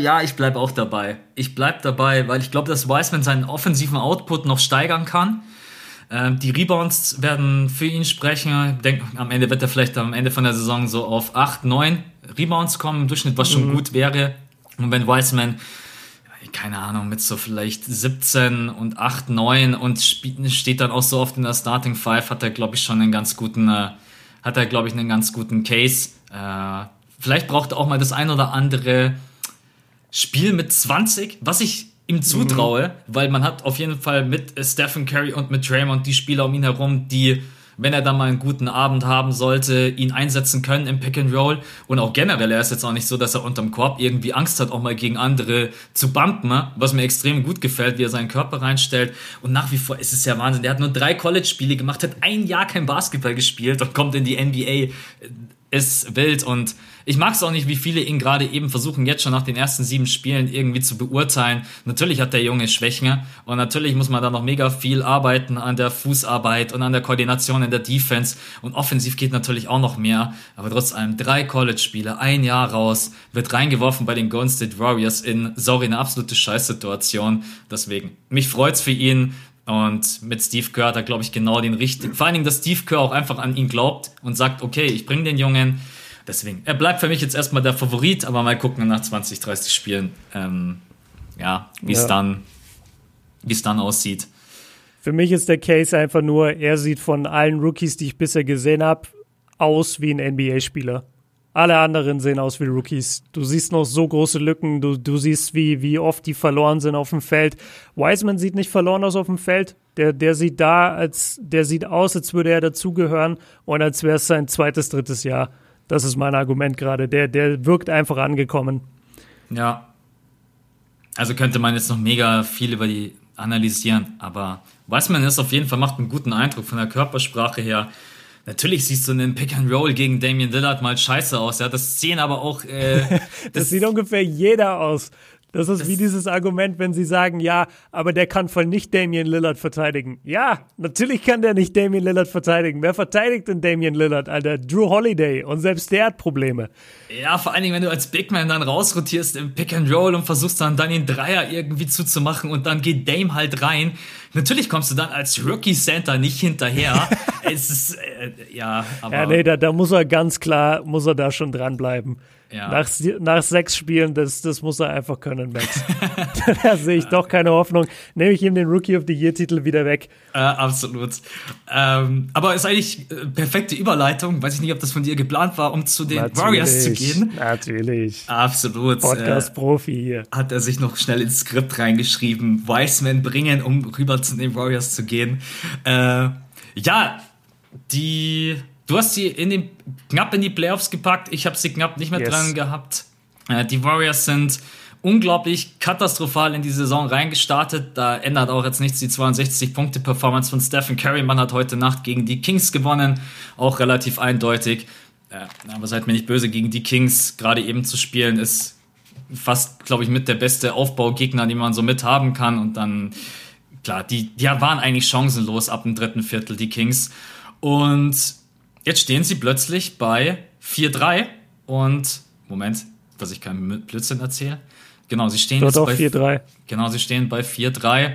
ja, ich bleibe auch dabei. Ich bleibe dabei, weil ich glaube, dass Wiseman seinen offensiven Output noch steigern kann. Ähm, die Rebounds werden für ihn sprechen. Ich denke, am Ende wird er vielleicht am Ende von der Saison so auf 8, 9 Rebounds kommen im Durchschnitt, was schon mhm. gut wäre. Und wenn Wiseman, keine Ahnung, mit so vielleicht 17 und 8, 9 und steht dann auch so oft in der Starting Five, hat er, glaube ich, schon einen ganz guten, äh, hat er, glaube ich, einen ganz guten Case. Äh, vielleicht braucht er auch mal das ein oder andere Spiel mit 20, was ich ihm zutraue, mhm. weil man hat auf jeden Fall mit Stephen Curry und mit Draymond die Spieler um ihn herum, die, wenn er da mal einen guten Abend haben sollte, ihn einsetzen können im Pick and Roll. Und auch generell, er ist jetzt auch nicht so, dass er unterm Korb irgendwie Angst hat, auch mal gegen andere zu bumpen, ne? was mir extrem gut gefällt, wie er seinen Körper reinstellt. Und nach wie vor ist es ja Wahnsinn. Der hat nur drei College-Spiele gemacht, hat ein Jahr kein Basketball gespielt und kommt in die NBA. Ist wild und ich mag es auch nicht, wie viele ihn gerade eben versuchen, jetzt schon nach den ersten sieben Spielen irgendwie zu beurteilen. Natürlich hat der Junge Schwächen und natürlich muss man da noch mega viel arbeiten an der Fußarbeit und an der Koordination in der Defense. Und offensiv geht natürlich auch noch mehr. Aber trotz allem drei College-Spiele, ein Jahr raus, wird reingeworfen bei den Golden State Warriors in, sorry, eine absolute Scheißsituation. Deswegen, mich freut's für ihn. Und mit Steve Kerr hat er, glaube ich, genau den richtigen. Vor allen Dingen, dass Steve Kerr auch einfach an ihn glaubt und sagt, okay, ich bringe den Jungen, Deswegen, er bleibt für mich jetzt erstmal der Favorit, aber mal gucken nach 20, 30 Spielen, ähm, ja, wie es ja. dann, wie es dann aussieht. Für mich ist der Case einfach nur, er sieht von allen Rookies, die ich bisher gesehen habe, aus wie ein NBA-Spieler. Alle anderen sehen aus wie Rookies. Du siehst noch so große Lücken, du, du siehst, wie, wie oft die verloren sind auf dem Feld. Wiseman sieht nicht verloren aus auf dem Feld. Der, der sieht da, als der sieht aus, als würde er dazugehören und als wäre es sein zweites, drittes Jahr. Das ist mein Argument gerade. Der, der wirkt einfach angekommen. Ja. Also könnte man jetzt noch mega viel über die analysieren, aber weiß man ist auf jeden Fall macht einen guten Eindruck von der Körpersprache her. Natürlich siehst du einen Pick and Roll gegen Damian Lillard mal scheiße aus. Ja, das sehen aber auch. Äh, <laughs> das, das, sieht ungefähr jeder aus. Das ist das wie dieses Argument, wenn sie sagen, ja, aber der kann voll nicht Damian Lillard verteidigen. Ja, natürlich kann der nicht Damian Lillard verteidigen. Wer verteidigt denn Damian Lillard, Alter? Drew Holiday. Und selbst der hat Probleme. Ja, vor allen Dingen, wenn du als Big Man dann rausrotierst im Pick and Roll und versuchst dann, dann den Dreier irgendwie zuzumachen und dann geht Dame halt rein. Natürlich kommst du dann als Rookie Center nicht hinterher. <laughs> es ist, äh, ja, aber. Ja, nee, da, da muss er ganz klar, muss er da schon dranbleiben. Ja. Nach, nach sechs Spielen, das, das muss er einfach können, Max. <laughs> da sehe ich doch keine Hoffnung. Nehme ich ihm den Rookie of the Year-Titel wieder weg. Äh, absolut. Ähm, aber ist eigentlich äh, perfekte Überleitung. Weiß ich nicht, ob das von dir geplant war, um zu den natürlich, Warriors zu gehen. Natürlich. Absolut. Podcast-Profi äh, hier. Hat er sich noch schnell ins Skript reingeschrieben. Wiseman bringen, um rüber zu den Warriors zu gehen. Äh, ja, die Du hast sie in den, knapp in die Playoffs gepackt. Ich habe sie knapp nicht mehr yes. dran gehabt. Äh, die Warriors sind unglaublich katastrophal in die Saison reingestartet. Da ändert auch jetzt nichts die 62-Punkte-Performance von Stephen Curry. Man hat heute Nacht gegen die Kings gewonnen. Auch relativ eindeutig. Äh, aber seid mir nicht böse, gegen die Kings gerade eben zu spielen, ist fast, glaube ich, mit der beste Aufbaugegner, den man so mit haben kann. Und dann, klar, die, die waren eigentlich chancenlos ab dem dritten Viertel, die Kings. Und Jetzt stehen sie plötzlich bei 4-3 und Moment, dass ich keinen Blödsinn erzähle. Genau, sie stehen Dort jetzt bei 4-3. Genau, sie stehen bei 4-3.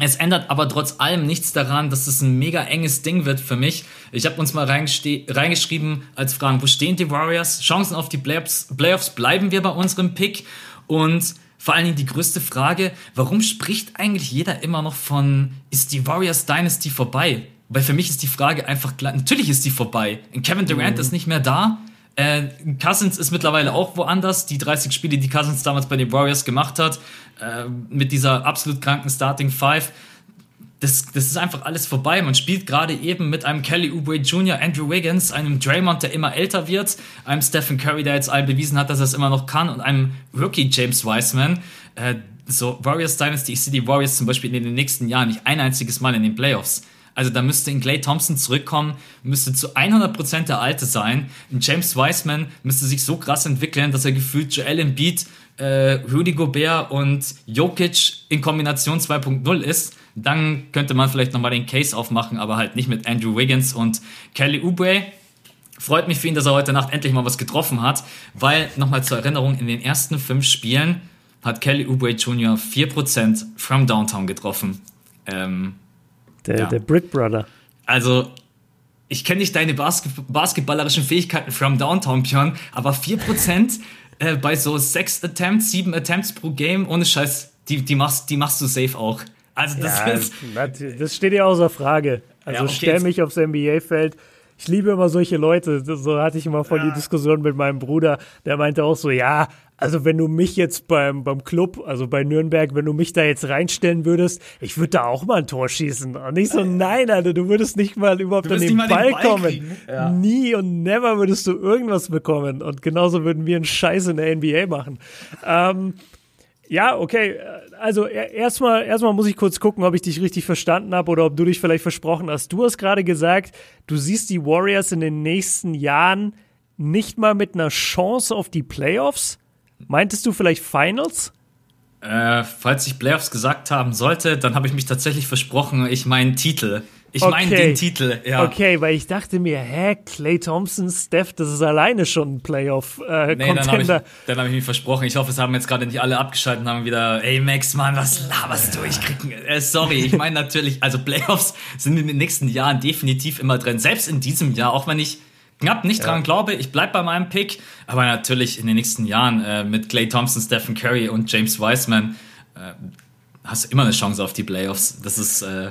Es ändert aber trotz allem nichts daran, dass es ein mega enges Ding wird für mich. Ich habe uns mal reingeschrieben als Fragen, wo stehen die Warriors? Chancen auf die Playoffs, Playoffs bleiben wir bei unserem Pick und vor allen Dingen die größte Frage, warum spricht eigentlich jeder immer noch von, ist die Warriors Dynasty vorbei? Weil für mich ist die Frage einfach klar, natürlich ist die vorbei. Kevin Durant mhm. ist nicht mehr da. Äh, Cousins ist mittlerweile auch woanders. Die 30 Spiele, die Cousins damals bei den Warriors gemacht hat, äh, mit dieser absolut kranken Starting Five, das, das ist einfach alles vorbei. Man spielt gerade eben mit einem Kelly Oubre Jr., Andrew Wiggins, einem Draymond, der immer älter wird, einem Stephen Curry, der jetzt allen bewiesen hat, dass er es immer noch kann, und einem Rookie James Wiseman. Äh, so, Warriors Dynasty, ich sehe die Warriors zum Beispiel in den nächsten Jahren nicht ein einziges Mal in den Playoffs. Also da müsste in Clay Thompson zurückkommen, müsste zu 100% der Alte sein. In James Wiseman müsste sich so krass entwickeln, dass er gefühlt Joel Embiid, äh, Rudy Gobert und Jokic in Kombination 2.0 ist. Dann könnte man vielleicht nochmal den Case aufmachen, aber halt nicht mit Andrew Wiggins und Kelly Oubre. Freut mich für ihn, dass er heute Nacht endlich mal was getroffen hat, weil, nochmal zur Erinnerung, in den ersten fünf Spielen hat Kelly Oubre Jr. 4% from Downtown getroffen. Ähm, der, ja. der Brick Brother. Also, ich kenne nicht deine Basket basketballerischen Fähigkeiten from Downtown, Björn, aber 4% äh, bei so 6 Attempts, 7 Attempts pro Game, ohne Scheiß, die, die, machst, die machst du safe auch. Also, das ja, ist. Das steht ja außer Frage. Also, ja, okay. stell mich aufs NBA-Feld. Ich liebe immer solche Leute. So hatte ich immer voll ja. die Diskussion mit meinem Bruder. Der meinte auch so, ja, also wenn du mich jetzt beim, beim Club, also bei Nürnberg, wenn du mich da jetzt reinstellen würdest, ich würde da auch mal ein Tor schießen. Und nicht so, nein, Alter, du würdest nicht mal überhaupt an den Ball, den Ball, kommen. Ja. Nie und never würdest du irgendwas bekommen. Und genauso würden wir einen Scheiß in der NBA machen. Ähm, ja, okay. Also erstmal erstmal muss ich kurz gucken, ob ich dich richtig verstanden habe oder ob du dich vielleicht versprochen hast. Du hast gerade gesagt, du siehst die Warriors in den nächsten Jahren nicht mal mit einer Chance auf die Playoffs. Meintest du vielleicht Finals? Äh, falls ich Playoffs gesagt haben sollte, dann habe ich mich tatsächlich versprochen, ich meine Titel. Ich okay. meine den Titel, ja. Okay, weil ich dachte mir, hä, Clay Thompson, Steph, das ist alleine schon ein Playoff-Contender. Äh, nee, dann habe ich, hab ich mich versprochen. Ich hoffe, es haben jetzt gerade nicht alle abgeschaltet und haben wieder, ey Max, Mann, was laberst du? Ich krieg, äh, sorry, ich meine <laughs> natürlich, also Playoffs sind in den nächsten Jahren definitiv immer drin. Selbst in diesem Jahr, auch wenn ich knapp nicht ja. dran glaube. Ich bleibe bei meinem Pick, aber natürlich in den nächsten Jahren äh, mit Clay Thompson, Stephen Curry und James Wiseman äh, hast du immer eine Chance auf die Playoffs. Das ist äh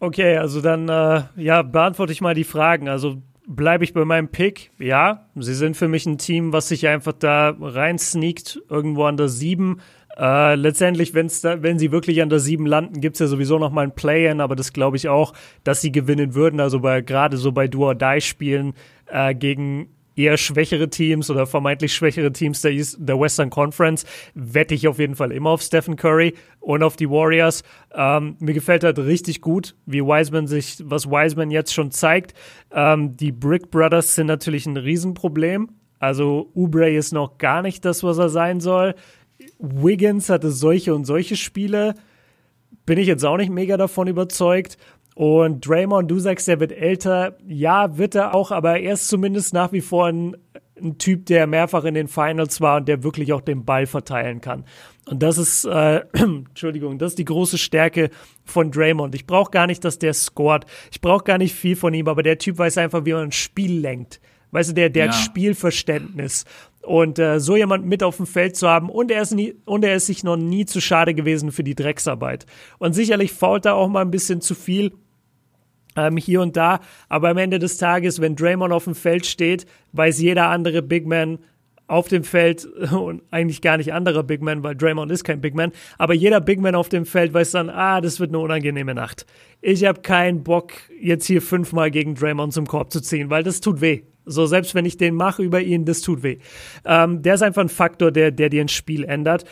okay. Also dann äh, ja beantworte ich mal die Fragen. Also bleibe ich bei meinem Pick? Ja, sie sind für mich ein Team, was sich einfach da rein sneakt irgendwo an der sieben äh, letztendlich, wenn's da, wenn sie wirklich an der 7 landen, gibt es ja sowieso noch mal ein Play-In, aber das glaube ich auch, dass sie gewinnen würden. Also gerade so bei Do-or-Die-Spielen äh, gegen eher schwächere Teams oder vermeintlich schwächere Teams der, East, der Western Conference wette ich auf jeden Fall immer auf Stephen Curry und auf die Warriors. Ähm, mir gefällt halt richtig gut, wie Wiseman sich, was Wiseman jetzt schon zeigt. Ähm, die Brick Brothers sind natürlich ein Riesenproblem. Also Ubre ist noch gar nicht das, was er sein soll Wiggins hatte solche und solche Spiele. Bin ich jetzt auch nicht mega davon überzeugt. Und Draymond, du sagst, er wird älter. Ja, wird er auch, aber er ist zumindest nach wie vor ein, ein Typ, der mehrfach in den Finals war und der wirklich auch den Ball verteilen kann. Und das ist, äh, <clears throat> Entschuldigung, das ist die große Stärke von Draymond. Ich brauche gar nicht, dass der scored. Ich brauche gar nicht viel von ihm, aber der Typ weiß einfach, wie man ein Spiel lenkt. Weißt du, der, der ja. hat Spielverständnis. Und äh, so jemand mit auf dem Feld zu haben und er ist nie, und er ist sich noch nie zu schade gewesen für die Drecksarbeit. Und sicherlich fault er auch mal ein bisschen zu viel ähm, hier und da. Aber am Ende des Tages, wenn Draymond auf dem Feld steht, weiß jeder andere Big Man auf dem Feld <laughs> und eigentlich gar nicht anderer Big Man, weil Draymond ist kein Big Man, aber jeder Big Man auf dem Feld weiß dann, ah, das wird eine unangenehme Nacht. Ich habe keinen Bock, jetzt hier fünfmal gegen Draymond zum Korb zu ziehen, weil das tut weh. So, selbst wenn ich den mache über ihn, das tut weh. Ähm, der ist einfach ein Faktor, der, der dir ein Spiel ändert.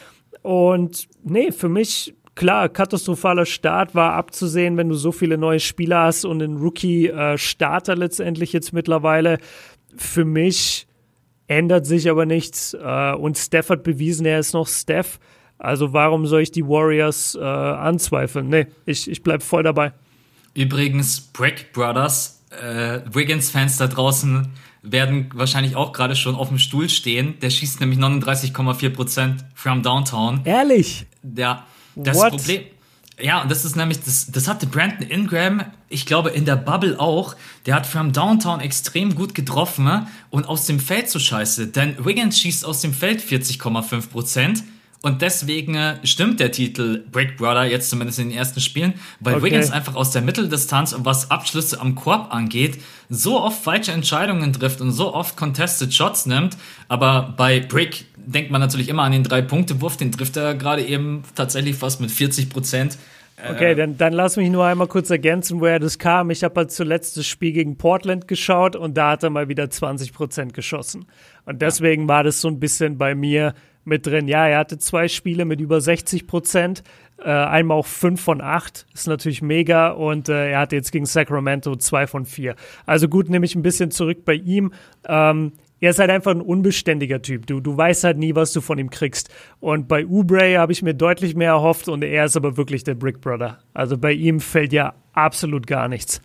Und nee, für mich, klar, katastrophaler Start war abzusehen, wenn du so viele neue Spieler hast und einen Rookie-Starter letztendlich jetzt mittlerweile. Für mich ändert sich aber nichts. Äh, und Steph hat bewiesen, er ist noch Steph. Also warum soll ich die Warriors äh, anzweifeln? Nee, ich, ich bleib voll dabei. Übrigens, Brick Brothers äh, Wiggins-Fans da draußen werden wahrscheinlich auch gerade schon auf dem Stuhl stehen. Der schießt nämlich 39,4% from Downtown. Ehrlich? Ja, das What? Problem. Ja, und das ist nämlich, das, das hatte Brandon Ingram, ich glaube, in der Bubble auch. Der hat from Downtown extrem gut getroffen ne? und aus dem Feld so scheiße. Denn Wiggins schießt aus dem Feld 40,5%. Und deswegen äh, stimmt der Titel Brick Brother jetzt zumindest in den ersten Spielen, weil okay. Wiggins einfach aus der Mitteldistanz und was Abschlüsse am Korb angeht, so oft falsche Entscheidungen trifft und so oft contested Shots nimmt. Aber bei Brick denkt man natürlich immer an den Drei-Punkte-Wurf, den trifft er gerade eben tatsächlich fast mit 40 Prozent. Okay, dann, dann lass mich nur einmal kurz ergänzen, woher das kam. Ich habe halt zuletzt das Spiel gegen Portland geschaut und da hat er mal wieder 20 Prozent geschossen. Und deswegen war das so ein bisschen bei mir mit drin. Ja, er hatte zwei Spiele mit über 60 Prozent, äh, einmal auch fünf von acht, ist natürlich mega und äh, er hatte jetzt gegen Sacramento zwei von vier. Also gut, nehme ich ein bisschen zurück bei ihm. Ähm, er ist halt einfach ein unbeständiger Typ. Du, du weißt halt nie, was du von ihm kriegst. Und bei Ubre habe ich mir deutlich mehr erhofft und er ist aber wirklich der Brick Brother. Also bei ihm fällt ja absolut gar nichts.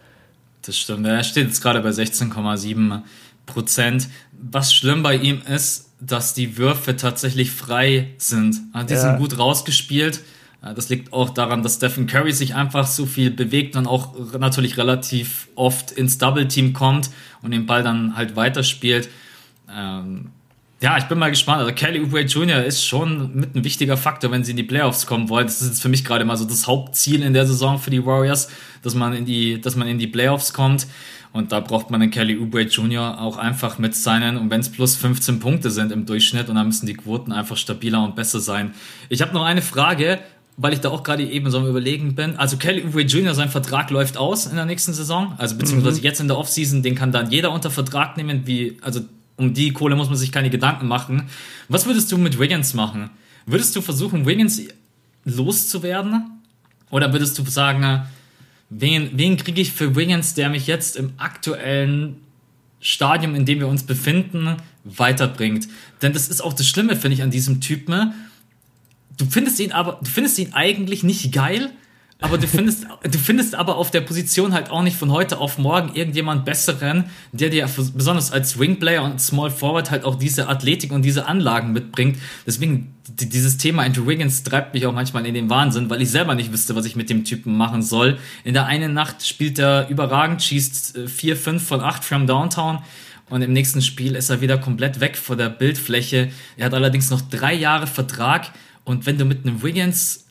Das stimmt. Er steht jetzt gerade bei 16,7 Prozent. Was schlimm bei ihm ist, dass die Würfe tatsächlich frei sind. Die ja. sind gut rausgespielt. Das liegt auch daran, dass Stephen Curry sich einfach so viel bewegt und auch natürlich relativ oft ins Double Team kommt und den Ball dann halt weiterspielt. Ähm, ja, ich bin mal gespannt. Also Kelly Oubre Jr. ist schon mit ein wichtiger Faktor, wenn sie in die Playoffs kommen wollen. Das ist jetzt für mich gerade mal so das Hauptziel in der Saison für die Warriors, dass man in die, dass man in die Playoffs kommt. Und da braucht man den Kelly Oubre Jr. auch einfach mit seinen, und wenn es plus 15 Punkte sind im Durchschnitt, und dann müssen die Quoten einfach stabiler und besser sein. Ich habe noch eine Frage, weil ich da auch gerade eben so am Überlegen bin. Also Kelly Oubre Jr., sein Vertrag läuft aus in der nächsten Saison, also beziehungsweise mhm. jetzt in der Offseason, den kann dann jeder unter Vertrag nehmen, wie, also um die Kohle muss man sich keine Gedanken machen. Was würdest du mit Wiggins machen? Würdest du versuchen, Wiggins loszuwerden? Oder würdest du sagen, wen, wen kriege ich für Wiggins, der mich jetzt im aktuellen Stadium, in dem wir uns befinden, weiterbringt. Denn das ist auch das Schlimme, finde ich, an diesem Typen. Du findest ihn aber, du findest ihn eigentlich nicht geil, aber du findest, du findest aber auf der Position halt auch nicht von heute auf morgen irgendjemand besseren, der dir besonders als Wingplayer und Small Forward halt auch diese Athletik und diese Anlagen mitbringt. Deswegen, dieses Thema Andrew Wiggins treibt mich auch manchmal in den Wahnsinn, weil ich selber nicht wüsste, was ich mit dem Typen machen soll. In der einen Nacht spielt er überragend, schießt 4, äh, 5 von 8 from Downtown. Und im nächsten Spiel ist er wieder komplett weg vor der Bildfläche. Er hat allerdings noch drei Jahre Vertrag. Und wenn du mit einem Wiggins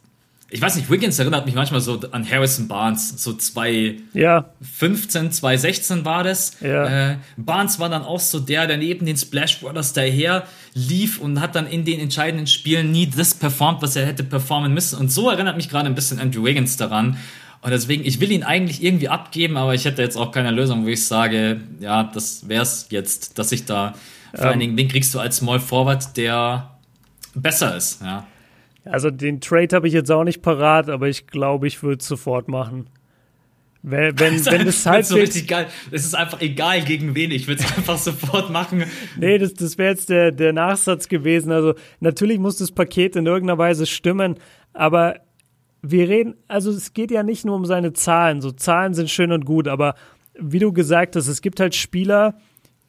ich weiß nicht, Wiggins erinnert mich manchmal so an Harrison Barnes, so 2015, ja. 2016 war das. Ja. Äh, Barnes war dann auch so der, der neben den Splash Brothers daher lief und hat dann in den entscheidenden Spielen nie das performt, was er hätte performen müssen. Und so erinnert mich gerade ein bisschen Andrew Wiggins daran. Und deswegen, ich will ihn eigentlich irgendwie abgeben, aber ich hätte jetzt auch keine Lösung, wo ich sage, ja, das wär's jetzt, dass ich da, vor ähm. allen Dingen, den kriegst du als Small Forward, der besser ist, ja. Also den Trade habe ich jetzt auch nicht parat, aber ich glaube, ich würde es sofort machen. Wenn, <laughs> wenn, wenn das halt so richtig geil. Es ist einfach egal gegen wen. Ich würde es <laughs> einfach sofort machen. Nee, das, das wäre jetzt der, der Nachsatz gewesen. Also natürlich muss das Paket in irgendeiner Weise stimmen, aber wir reden, also es geht ja nicht nur um seine Zahlen. So Zahlen sind schön und gut, aber wie du gesagt hast, es gibt halt Spieler,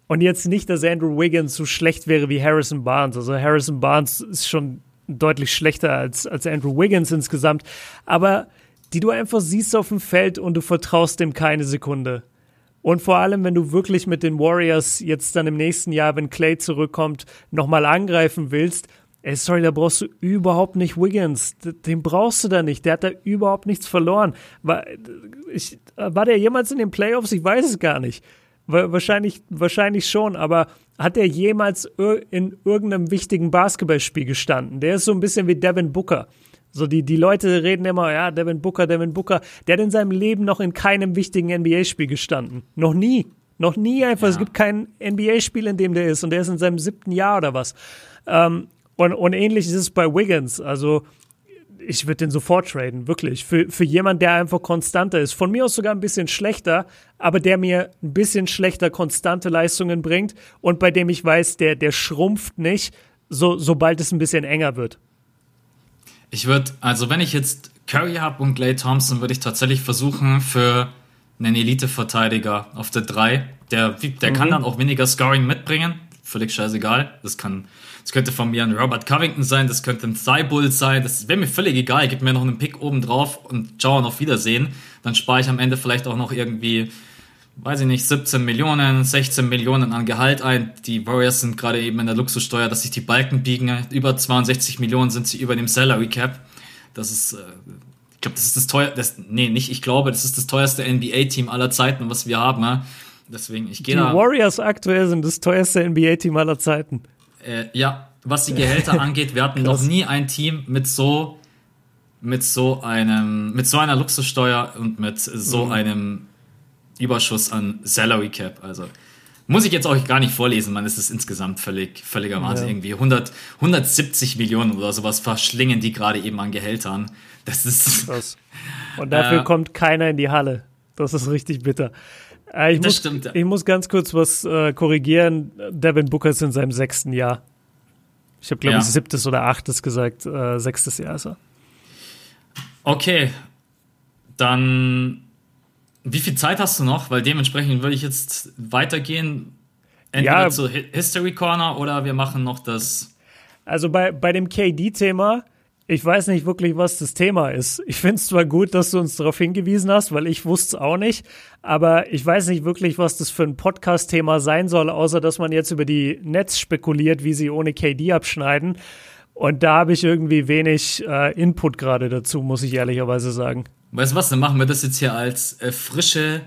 und jetzt nicht, dass Andrew Wiggins so schlecht wäre wie Harrison Barnes. Also Harrison Barnes ist schon deutlich schlechter als, als Andrew Wiggins insgesamt. Aber die du einfach siehst auf dem Feld und du vertraust dem keine Sekunde. Und vor allem, wenn du wirklich mit den Warriors jetzt dann im nächsten Jahr, wenn Clay zurückkommt, nochmal angreifen willst, ey, sorry, da brauchst du überhaupt nicht Wiggins. Den brauchst du da nicht. Der hat da überhaupt nichts verloren. War, ich, war der jemals in den Playoffs? Ich weiß es gar nicht. Wahrscheinlich, wahrscheinlich schon, aber hat er jemals in irgendeinem wichtigen Basketballspiel gestanden? Der ist so ein bisschen wie Devin Booker. So, die, die Leute reden immer, ja, Devin Booker, Devin Booker. Der hat in seinem Leben noch in keinem wichtigen NBA-Spiel gestanden. Noch nie. Noch nie einfach. Ja. Es gibt kein NBA-Spiel, in dem der ist. Und der ist in seinem siebten Jahr oder was. Ähm, und, und ähnlich ist es bei Wiggins. Also, ich würde den sofort traden, wirklich. Für, für jemanden, der einfach konstanter ist. Von mir aus sogar ein bisschen schlechter, aber der mir ein bisschen schlechter konstante Leistungen bringt und bei dem ich weiß, der, der schrumpft nicht, so, sobald es ein bisschen enger wird. Ich würde, also wenn ich jetzt Curry habe und Clay Thompson, würde ich tatsächlich versuchen für einen Elite-Verteidiger auf der 3. Der, der mhm. kann dann auch weniger Scoring mitbringen. Völlig scheißegal. Das kann das könnte von mir ein Robert Covington sein, das könnte ein Thibault sein, das wäre mir völlig egal. Gib mir noch einen Pick oben drauf und ciao und auf Wiedersehen. Dann spare ich am Ende vielleicht auch noch irgendwie, weiß ich nicht, 17 Millionen, 16 Millionen an Gehalt ein. Die Warriors sind gerade eben in der Luxussteuer, dass sich die Balken biegen. Über 62 Millionen sind sie über dem Salary Cap. Das ist, äh, ich glaube, das ist das teuerste, nee, nicht ich glaube, das ist das teuerste NBA-Team aller Zeiten, was wir haben. Deswegen, ich gehe da. Die Warriors aktuell sind das teuerste NBA-Team aller Zeiten. Äh, ja, was die Gehälter <laughs> angeht, wir hatten noch nie ein Team mit so mit so einem mit so einer Luxussteuer und mit so mhm. einem Überschuss an Salary Cap. Also muss ich jetzt auch gar nicht vorlesen, man, es ist insgesamt völlig völliger Wahnsinn. Ja. Irgendwie 100, 170 Millionen oder sowas verschlingen die gerade eben an Gehältern. Das ist krass. <laughs> Und dafür äh, kommt keiner in die Halle. Das ist richtig bitter. Äh, ich, muss, stimmt, ich muss ganz kurz was äh, korrigieren. Devin Booker ist in seinem sechsten Jahr. Ich habe, glaube ja. ich, siebtes oder achtes gesagt. Äh, sechstes Jahr ist er. Okay. Dann, wie viel Zeit hast du noch? Weil dementsprechend würde ich jetzt weitergehen. Entweder ja, zu History Corner oder wir machen noch das. Also bei, bei dem KD-Thema ich weiß nicht wirklich, was das Thema ist. Ich finde es zwar gut, dass du uns darauf hingewiesen hast, weil ich wusste es auch nicht, aber ich weiß nicht wirklich, was das für ein Podcast-Thema sein soll, außer dass man jetzt über die Netz spekuliert, wie sie ohne KD abschneiden. Und da habe ich irgendwie wenig äh, Input gerade dazu, muss ich ehrlicherweise sagen. Weißt du was, dann machen wir das jetzt hier als äh, frische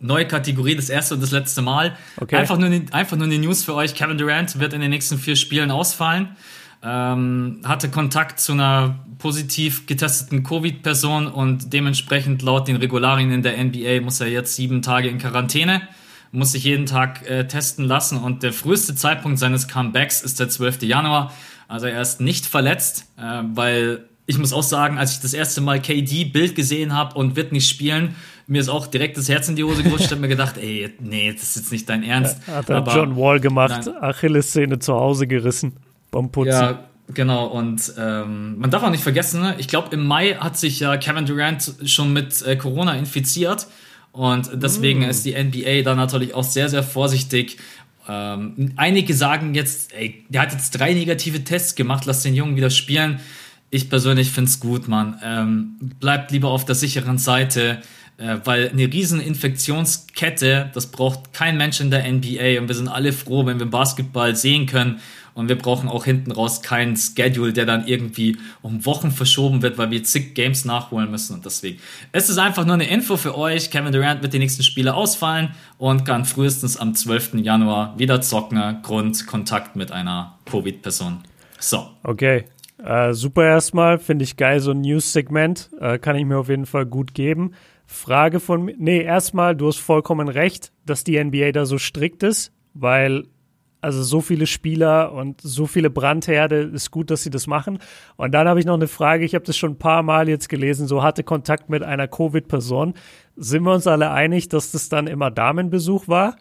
neue Kategorie, das erste und das letzte Mal. Okay. Einfach, nur, einfach nur eine News für euch. Kevin Durant wird in den nächsten vier Spielen ausfallen ähm, hatte Kontakt zu einer positiv getesteten Covid-Person und dementsprechend laut den Regularien in der NBA muss er jetzt sieben Tage in Quarantäne, muss sich jeden Tag äh, testen lassen und der früheste Zeitpunkt seines Comebacks ist der 12. Januar. Also er ist nicht verletzt, äh, weil ich muss auch sagen, als ich das erste Mal KD Bild gesehen habe und wird nicht spielen, mir ist auch direkt das Herz in die Hose gerutscht. Ich habe mir gedacht, ey, nee, das ist jetzt nicht dein Ernst. Hat er John Wall gemacht, Achilles-Szene zu Hause gerissen beim Putzen. Ja, genau. Und ähm, man darf auch nicht vergessen, ne? ich glaube, im Mai hat sich ja Kevin Durant schon mit äh, Corona infiziert. Und deswegen mm. ist die NBA da natürlich auch sehr, sehr vorsichtig. Ähm, einige sagen jetzt, ey, der hat jetzt drei negative Tests gemacht, lass den Jungen wieder spielen. Ich persönlich finde es gut, Mann. Ähm, bleibt lieber auf der sicheren Seite, äh, weil eine riesen Infektionskette, das braucht kein Mensch in der NBA und wir sind alle froh, wenn wir Basketball sehen können und wir brauchen auch hinten raus keinen Schedule, der dann irgendwie um Wochen verschoben wird, weil wir zig Games nachholen müssen. Und deswegen, es ist einfach nur eine Info für euch. Kevin Durant wird die nächsten Spiele ausfallen und kann frühestens am 12. Januar wieder zocken, Grund Kontakt mit einer Covid-Person. So. Okay. Äh, super erstmal, finde ich geil, so ein News-Segment. Äh, kann ich mir auf jeden Fall gut geben. Frage von mir. Nee, erstmal, du hast vollkommen recht, dass die NBA da so strikt ist, weil also so viele Spieler und so viele Brandherde, ist gut, dass sie das machen. Und dann habe ich noch eine Frage, ich habe das schon ein paar Mal jetzt gelesen, so hatte Kontakt mit einer Covid-Person. Sind wir uns alle einig, dass das dann immer Damenbesuch war?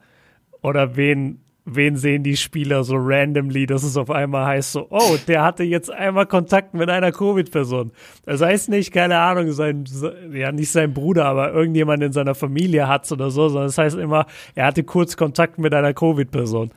Oder wen wen sehen die Spieler so randomly, dass es auf einmal heißt so, oh, der hatte jetzt einmal Kontakt mit einer Covid-Person. Das heißt nicht, keine Ahnung, sein, ja, nicht sein Bruder, aber irgendjemand in seiner Familie hat's oder so, sondern das heißt immer, er hatte kurz Kontakt mit einer Covid-Person.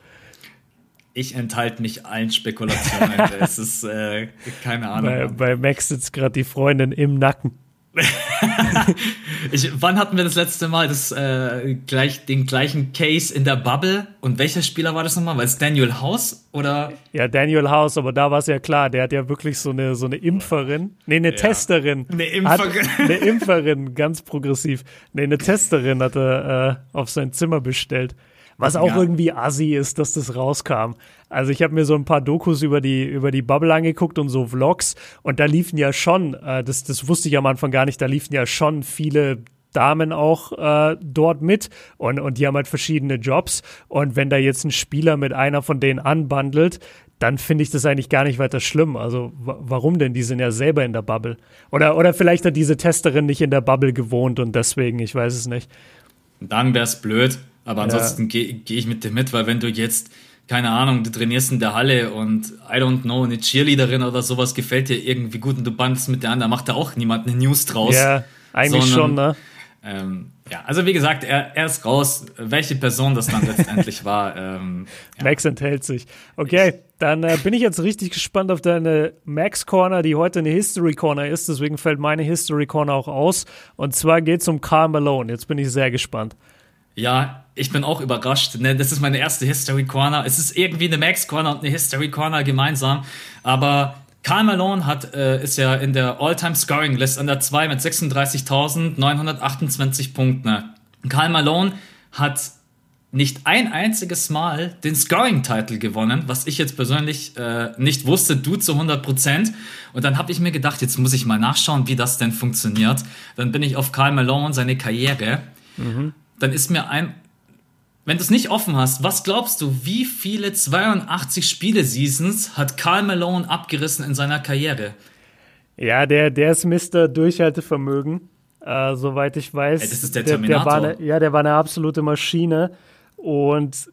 Ich enthalte mich allen Spekulationen. <laughs> es ist äh, keine Ahnung. Bei, bei Max sitzt gerade die Freundin im Nacken. <laughs> ich, wann hatten wir das letzte Mal das, äh, gleich, den gleichen Case in der Bubble? Und welcher Spieler war das nochmal? War es Daniel House oder? Ja, Daniel House, aber da war es ja klar, der hat ja wirklich so eine, so eine Impferin. Nee, eine ja. Testerin. Eine Impferin. <laughs> eine Impferin, ganz progressiv. Nee, eine Testerin hat er äh, auf sein Zimmer bestellt. Was auch ja. irgendwie assi ist, dass das rauskam. Also ich habe mir so ein paar Dokus über die, über die Bubble angeguckt und so Vlogs und da liefen ja schon, äh, das, das wusste ich am Anfang gar nicht, da liefen ja schon viele Damen auch äh, dort mit und, und die haben halt verschiedene Jobs. Und wenn da jetzt ein Spieler mit einer von denen anbandelt, dann finde ich das eigentlich gar nicht weiter schlimm. Also warum denn? Die sind ja selber in der Bubble. Oder, oder vielleicht hat diese Testerin nicht in der Bubble gewohnt und deswegen, ich weiß es nicht. Dann wäre es blöd. Aber ansonsten ja. gehe geh ich mit dir mit, weil wenn du jetzt, keine Ahnung, du trainierst in der Halle und I don't know, eine Cheerleaderin oder sowas gefällt dir irgendwie gut und du bandest mit der an, da macht da auch niemand eine News draus. Ja, eigentlich sondern, schon, ne? Ähm, ja, also wie gesagt, er, er ist raus. Welche Person das dann letztendlich <laughs> war. Ähm, ja. Max enthält sich. Okay, dann äh, bin ich jetzt richtig gespannt auf deine Max Corner, die heute eine History Corner ist. Deswegen fällt meine History Corner auch aus. Und zwar geht es um Carl Malone. Jetzt bin ich sehr gespannt. Ja, ich bin auch überrascht. Ne? Das ist meine erste History Corner. Es ist irgendwie eine Max Corner und eine History Corner gemeinsam. Aber Karl Malone hat, äh, ist ja in der All-Time Scoring List an der 2 mit 36.928 Punkten. Karl Malone hat nicht ein einziges Mal den Scoring-Title gewonnen, was ich jetzt persönlich äh, nicht wusste, du zu 100%. Und dann habe ich mir gedacht, jetzt muss ich mal nachschauen, wie das denn funktioniert. Dann bin ich auf Karl Malone, seine Karriere. Mhm dann ist mir ein, wenn du es nicht offen hast, was glaubst du, wie viele 82 Spiele-Seasons hat Karl Malone abgerissen in seiner Karriere? Ja, der, der ist Mr. Durchhaltevermögen, äh, soweit ich weiß. Hey, das ist der Terminator. Der, der eine, ja, der war eine absolute Maschine. Und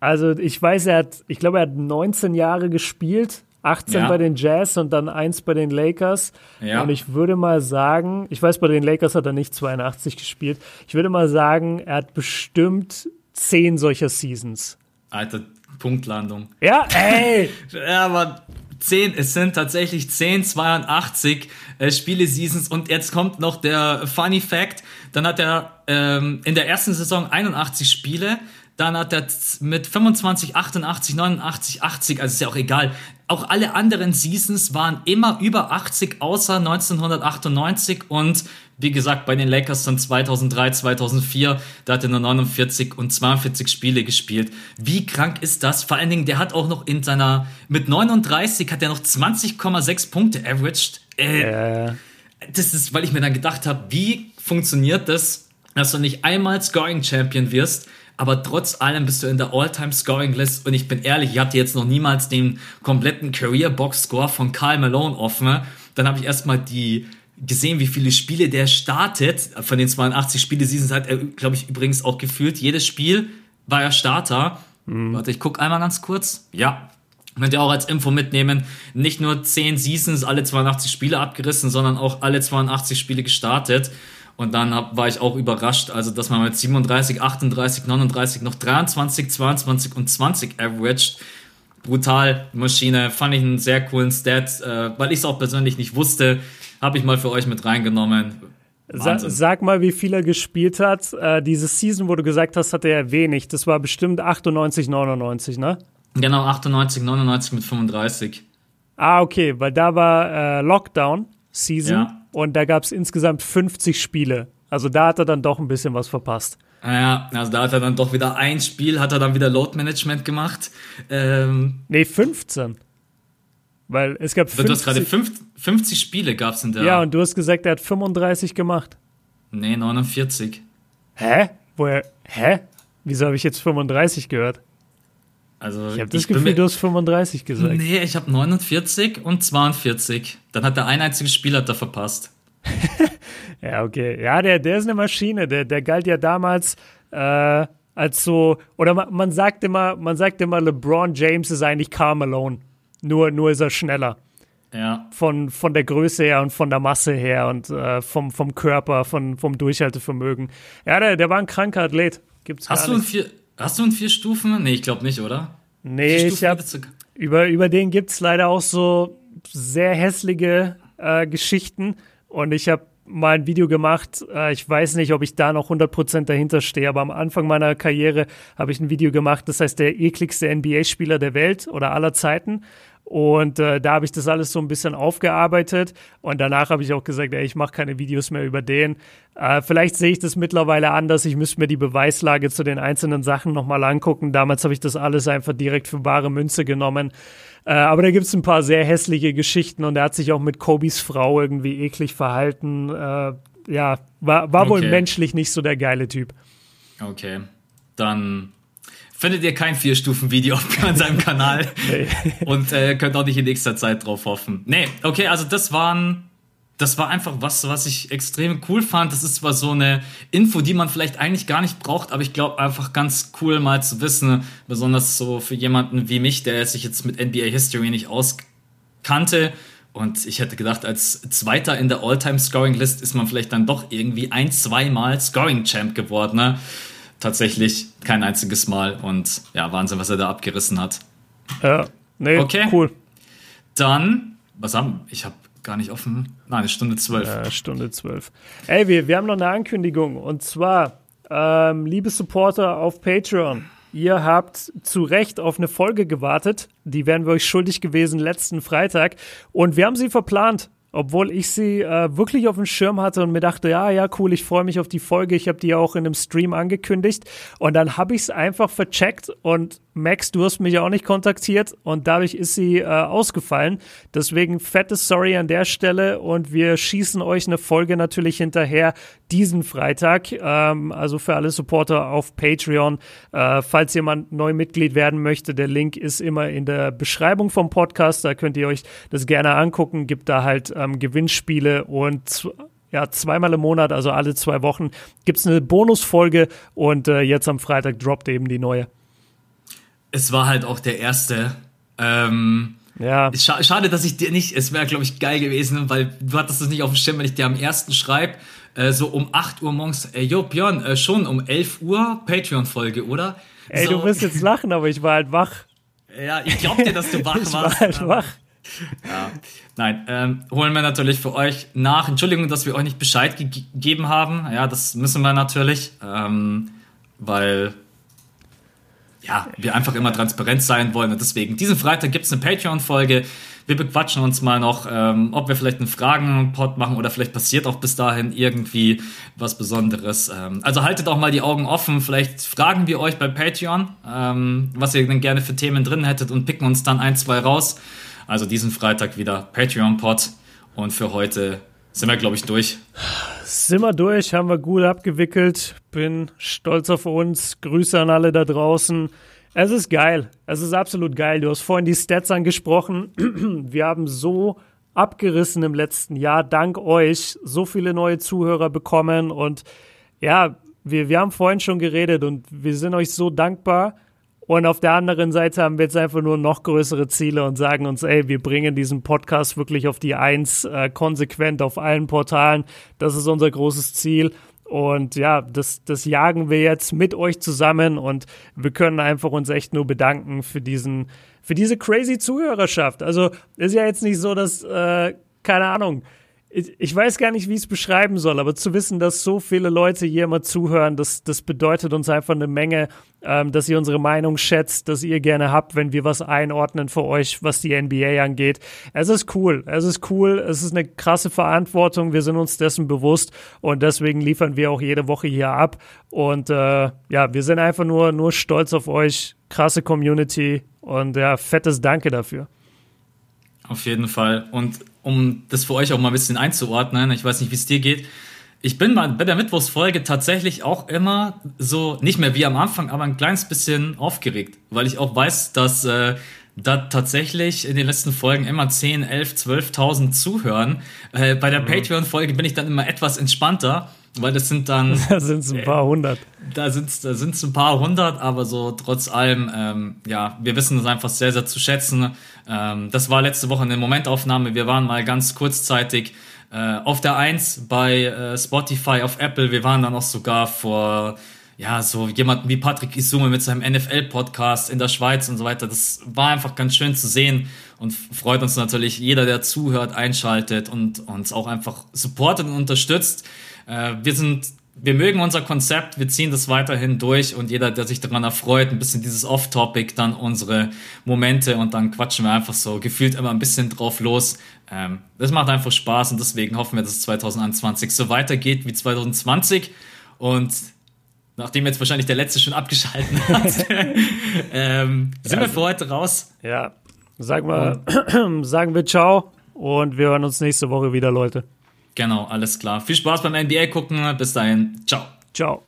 also ich weiß, er hat, ich glaube, er hat 19 Jahre gespielt 18 ja. bei den Jazz und dann 1 bei den Lakers. Ja. Und ich würde mal sagen, ich weiß, bei den Lakers hat er nicht 82 gespielt. Ich würde mal sagen, er hat bestimmt 10 solcher Seasons. Alter, Punktlandung. Ja, ey! <laughs> ja, aber 10, es sind tatsächlich 10, 82 äh, Spiele-Seasons und jetzt kommt noch der Funny Fact, dann hat er ähm, in der ersten Saison 81 Spiele, dann hat er mit 25, 88, 89, 80, also ist ja auch egal. Auch alle anderen Seasons waren immer über 80, außer 1998 und wie gesagt, bei den Lakers dann 2003, 2004, da hat er nur 49 und 42 Spiele gespielt. Wie krank ist das? Vor allen Dingen, der hat auch noch in seiner, mit 39 hat er noch 20,6 Punkte averaged. Äh, yeah. Das ist, weil ich mir dann gedacht habe, wie funktioniert das, dass du nicht einmal Scoring Champion wirst, aber trotz allem bist du in der All-Time-Scoring-List und ich bin ehrlich, ich hatte jetzt noch niemals den kompletten Career-Box-Score von Karl Malone offen. Dann habe ich erstmal die gesehen, wie viele Spiele der startet. Von den 82 Spiele-Seasons hat er, glaube ich, übrigens auch gefühlt. Jedes Spiel war er Starter. Mhm. Warte, ich gucke einmal ganz kurz. Ja, Könnt ihr auch als Info mitnehmen. Nicht nur 10 Seasons, alle 82 Spiele abgerissen, sondern auch alle 82 Spiele gestartet. Und dann hab, war ich auch überrascht, also dass man mit 37, 38, 39 noch 23, 22 und 20 averaged. Brutal, Maschine, fand ich einen sehr coolen Stat, äh, weil ich es auch persönlich nicht wusste, habe ich mal für euch mit reingenommen. Sa sag mal, wie viel er gespielt hat. Äh, diese Season, wo du gesagt hast, hatte er wenig. Das war bestimmt 98, 99, ne? Genau, 98, 99 mit 35. Ah, okay, weil da war äh, Lockdown Season. Ja. Und da gab es insgesamt 50 Spiele. Also da hat er dann doch ein bisschen was verpasst. Ja, also da hat er dann doch wieder ein Spiel, hat er dann wieder Load Management gemacht. Ähm, nee, 15. Weil es gab 50. Du hast gerade 50 Spiele gab es in der. Ja, und du hast gesagt, er hat 35 gemacht. Nee, 49. Hä? Woher? Hä? Wieso habe ich jetzt 35 gehört? Also ich habe das Gefühl, du hast 35 gesagt. Nee, ich habe 49 und 42. Dann hat der ein einzige Spieler da verpasst. <laughs> ja, okay. Ja, der, der ist eine Maschine. Der, der galt ja damals äh, als so, oder man, man, sagt immer, man sagt immer, LeBron James ist eigentlich Carmelo. Nur, nur ist er schneller. Ja. Von, von der Größe her und von der Masse her und äh, vom, vom Körper, von, vom Durchhaltevermögen. Ja, der, der war ein kranker Athlet. Gibt's hast, du ein vier, hast du ein vier Stufen? Nee, ich glaube nicht, oder? Nee, ich habe über, über den gibt es leider auch so sehr hässliche äh, Geschichten. Und ich habe mal ein Video gemacht. Äh, ich weiß nicht, ob ich da noch 100% dahinter stehe, aber am Anfang meiner Karriere habe ich ein Video gemacht, das heißt der ekligste NBA-Spieler der Welt oder aller Zeiten. Und äh, da habe ich das alles so ein bisschen aufgearbeitet. Und danach habe ich auch gesagt, ey, ich mache keine Videos mehr über den. Äh, vielleicht sehe ich das mittlerweile anders. Ich müsste mir die Beweislage zu den einzelnen Sachen nochmal angucken. Damals habe ich das alles einfach direkt für bare Münze genommen. Äh, aber da gibt es ein paar sehr hässliche Geschichten und er hat sich auch mit Kobis Frau irgendwie eklig verhalten. Äh, ja, war, war okay. wohl menschlich nicht so der geile Typ. Okay. Dann findet ihr kein Vier-Stufen-Video auf <laughs> seinem Kanal. nee. Und äh, könnt auch nicht in nächster Zeit drauf hoffen. Nee, okay, also das waren. Das war einfach was, was ich extrem cool fand. Das ist zwar so eine Info, die man vielleicht eigentlich gar nicht braucht, aber ich glaube einfach ganz cool mal zu wissen, besonders so für jemanden wie mich, der sich jetzt mit NBA History nicht auskannte. Und ich hätte gedacht, als Zweiter in der All-Time-Scoring-List ist man vielleicht dann doch irgendwie ein, zweimal Scoring-Champ geworden. Ne? Tatsächlich kein einziges Mal und ja, Wahnsinn, was er da abgerissen hat. Ja, nee, okay. cool. Dann, was haben ich habe gar nicht offen. Nein, eine Stunde zwölf. Ja, Stunde zwölf. Ey, wir, wir haben noch eine Ankündigung und zwar, ähm, liebe Supporter auf Patreon, ihr habt zu Recht auf eine Folge gewartet. Die wären wir euch schuldig gewesen letzten Freitag und wir haben sie verplant obwohl ich sie äh, wirklich auf dem Schirm hatte und mir dachte, ja, ja, cool, ich freue mich auf die Folge. Ich habe die ja auch in einem Stream angekündigt. Und dann habe ich es einfach vercheckt und Max, du hast mich ja auch nicht kontaktiert und dadurch ist sie äh, ausgefallen. Deswegen fettes Sorry an der Stelle und wir schießen euch eine Folge natürlich hinterher diesen Freitag. Ähm, also für alle Supporter auf Patreon. Äh, falls jemand neu Mitglied werden möchte, der Link ist immer in der Beschreibung vom Podcast. Da könnt ihr euch das gerne angucken. Gibt da halt ähm, Gewinnspiele und ja, zweimal im Monat, also alle zwei Wochen, gibt es eine Bonusfolge und äh, jetzt am Freitag droppt eben die neue. Es war halt auch der erste. Ähm, ja. Scha schade, dass ich dir nicht, es wäre, glaube ich, geil gewesen, weil du hattest es nicht auf dem Schirm, wenn ich dir am ersten schreibe, äh, so um 8 Uhr morgens, ey, jo, Björn, äh, schon um 11 Uhr Patreon-Folge, oder? Ey, so. du wirst jetzt lachen, aber ich war halt wach. Ja, ich glaub dir, dass du <laughs> wach ich warst. War halt wach. Ja. Nein, ähm, holen wir natürlich für euch nach. Entschuldigung, dass wir euch nicht Bescheid gegeben haben. Ja, das müssen wir natürlich, ähm, weil ja, wir einfach immer transparent sein wollen. Und deswegen, diesen Freitag gibt es eine Patreon-Folge. Wir bequatschen uns mal noch, ähm, ob wir vielleicht einen Fragen-Pod machen oder vielleicht passiert auch bis dahin irgendwie was Besonderes. Ähm, also haltet auch mal die Augen offen. Vielleicht fragen wir euch bei Patreon, ähm, was ihr denn gerne für Themen drin hättet und picken uns dann ein, zwei raus. Also diesen Freitag wieder Patreon-Pod. Und für heute sind wir, glaube ich, durch. Sind wir durch, haben wir gut abgewickelt. Bin stolz auf uns. Grüße an alle da draußen. Es ist geil. Es ist absolut geil. Du hast vorhin die Stats angesprochen. <clears throat> Wir haben so abgerissen im letzten Jahr, dank euch, so viele neue Zuhörer bekommen. Und ja, wir, wir haben vorhin schon geredet und wir sind euch so dankbar. Und auf der anderen Seite haben wir jetzt einfach nur noch größere Ziele und sagen uns, ey, wir bringen diesen Podcast wirklich auf die Eins, äh, konsequent auf allen Portalen. Das ist unser großes Ziel. Und ja, das, das jagen wir jetzt mit euch zusammen und wir können einfach uns echt nur bedanken für diesen, für diese crazy Zuhörerschaft. Also ist ja jetzt nicht so, dass, äh, keine Ahnung, ich weiß gar nicht, wie ich es beschreiben soll, aber zu wissen, dass so viele Leute hier immer zuhören, das, das bedeutet uns einfach eine Menge, ähm, dass ihr unsere Meinung schätzt, dass ihr gerne habt, wenn wir was einordnen für euch, was die NBA angeht. Es ist cool, es ist cool, es ist eine krasse Verantwortung, wir sind uns dessen bewusst und deswegen liefern wir auch jede Woche hier ab und äh, ja, wir sind einfach nur, nur stolz auf euch, krasse Community und ja, fettes Danke dafür. Auf jeden Fall und um das für euch auch mal ein bisschen einzuordnen, ich weiß nicht, wie es dir geht. ich bin bei der Mittwochsfolge tatsächlich auch immer so, nicht mehr wie am Anfang, aber ein kleines bisschen aufgeregt, weil ich auch weiß, dass äh, da tatsächlich in den letzten Folgen immer 10, 11, 12.000 zuhören. Äh, bei der mhm. Patreon-Folge bin ich dann immer etwas entspannter, weil das sind dann. <laughs> Da sind es ein paar hundert. Da sind es da sind's ein paar hundert, aber so trotz allem, ähm, ja, wir wissen es einfach sehr, sehr zu schätzen. Ähm, das war letzte Woche eine Momentaufnahme. Wir waren mal ganz kurzzeitig äh, auf der Eins bei äh, Spotify, auf Apple. Wir waren dann auch sogar vor ja, so jemand wie Patrick Isume mit seinem NFL-Podcast in der Schweiz und so weiter. Das war einfach ganz schön zu sehen und freut uns natürlich jeder, der zuhört, einschaltet und uns auch einfach supportet und unterstützt. Äh, wir sind, wir mögen unser Konzept, wir ziehen das weiterhin durch und jeder, der sich daran erfreut, ein bisschen dieses Off-Topic, dann unsere Momente und dann quatschen wir einfach so gefühlt immer ein bisschen drauf los. Ähm, das macht einfach Spaß und deswegen hoffen wir, dass es 2021 so weitergeht wie 2020 und nachdem jetzt wahrscheinlich der letzte schon abgeschalten <laughs> hat, ähm, sind wir für heute raus. Ja, sag mal, <clears throat> sagen wir ciao und wir hören uns nächste Woche wieder, Leute. Genau, alles klar. Viel Spaß beim NBA gucken. Bis dahin. Ciao. Ciao.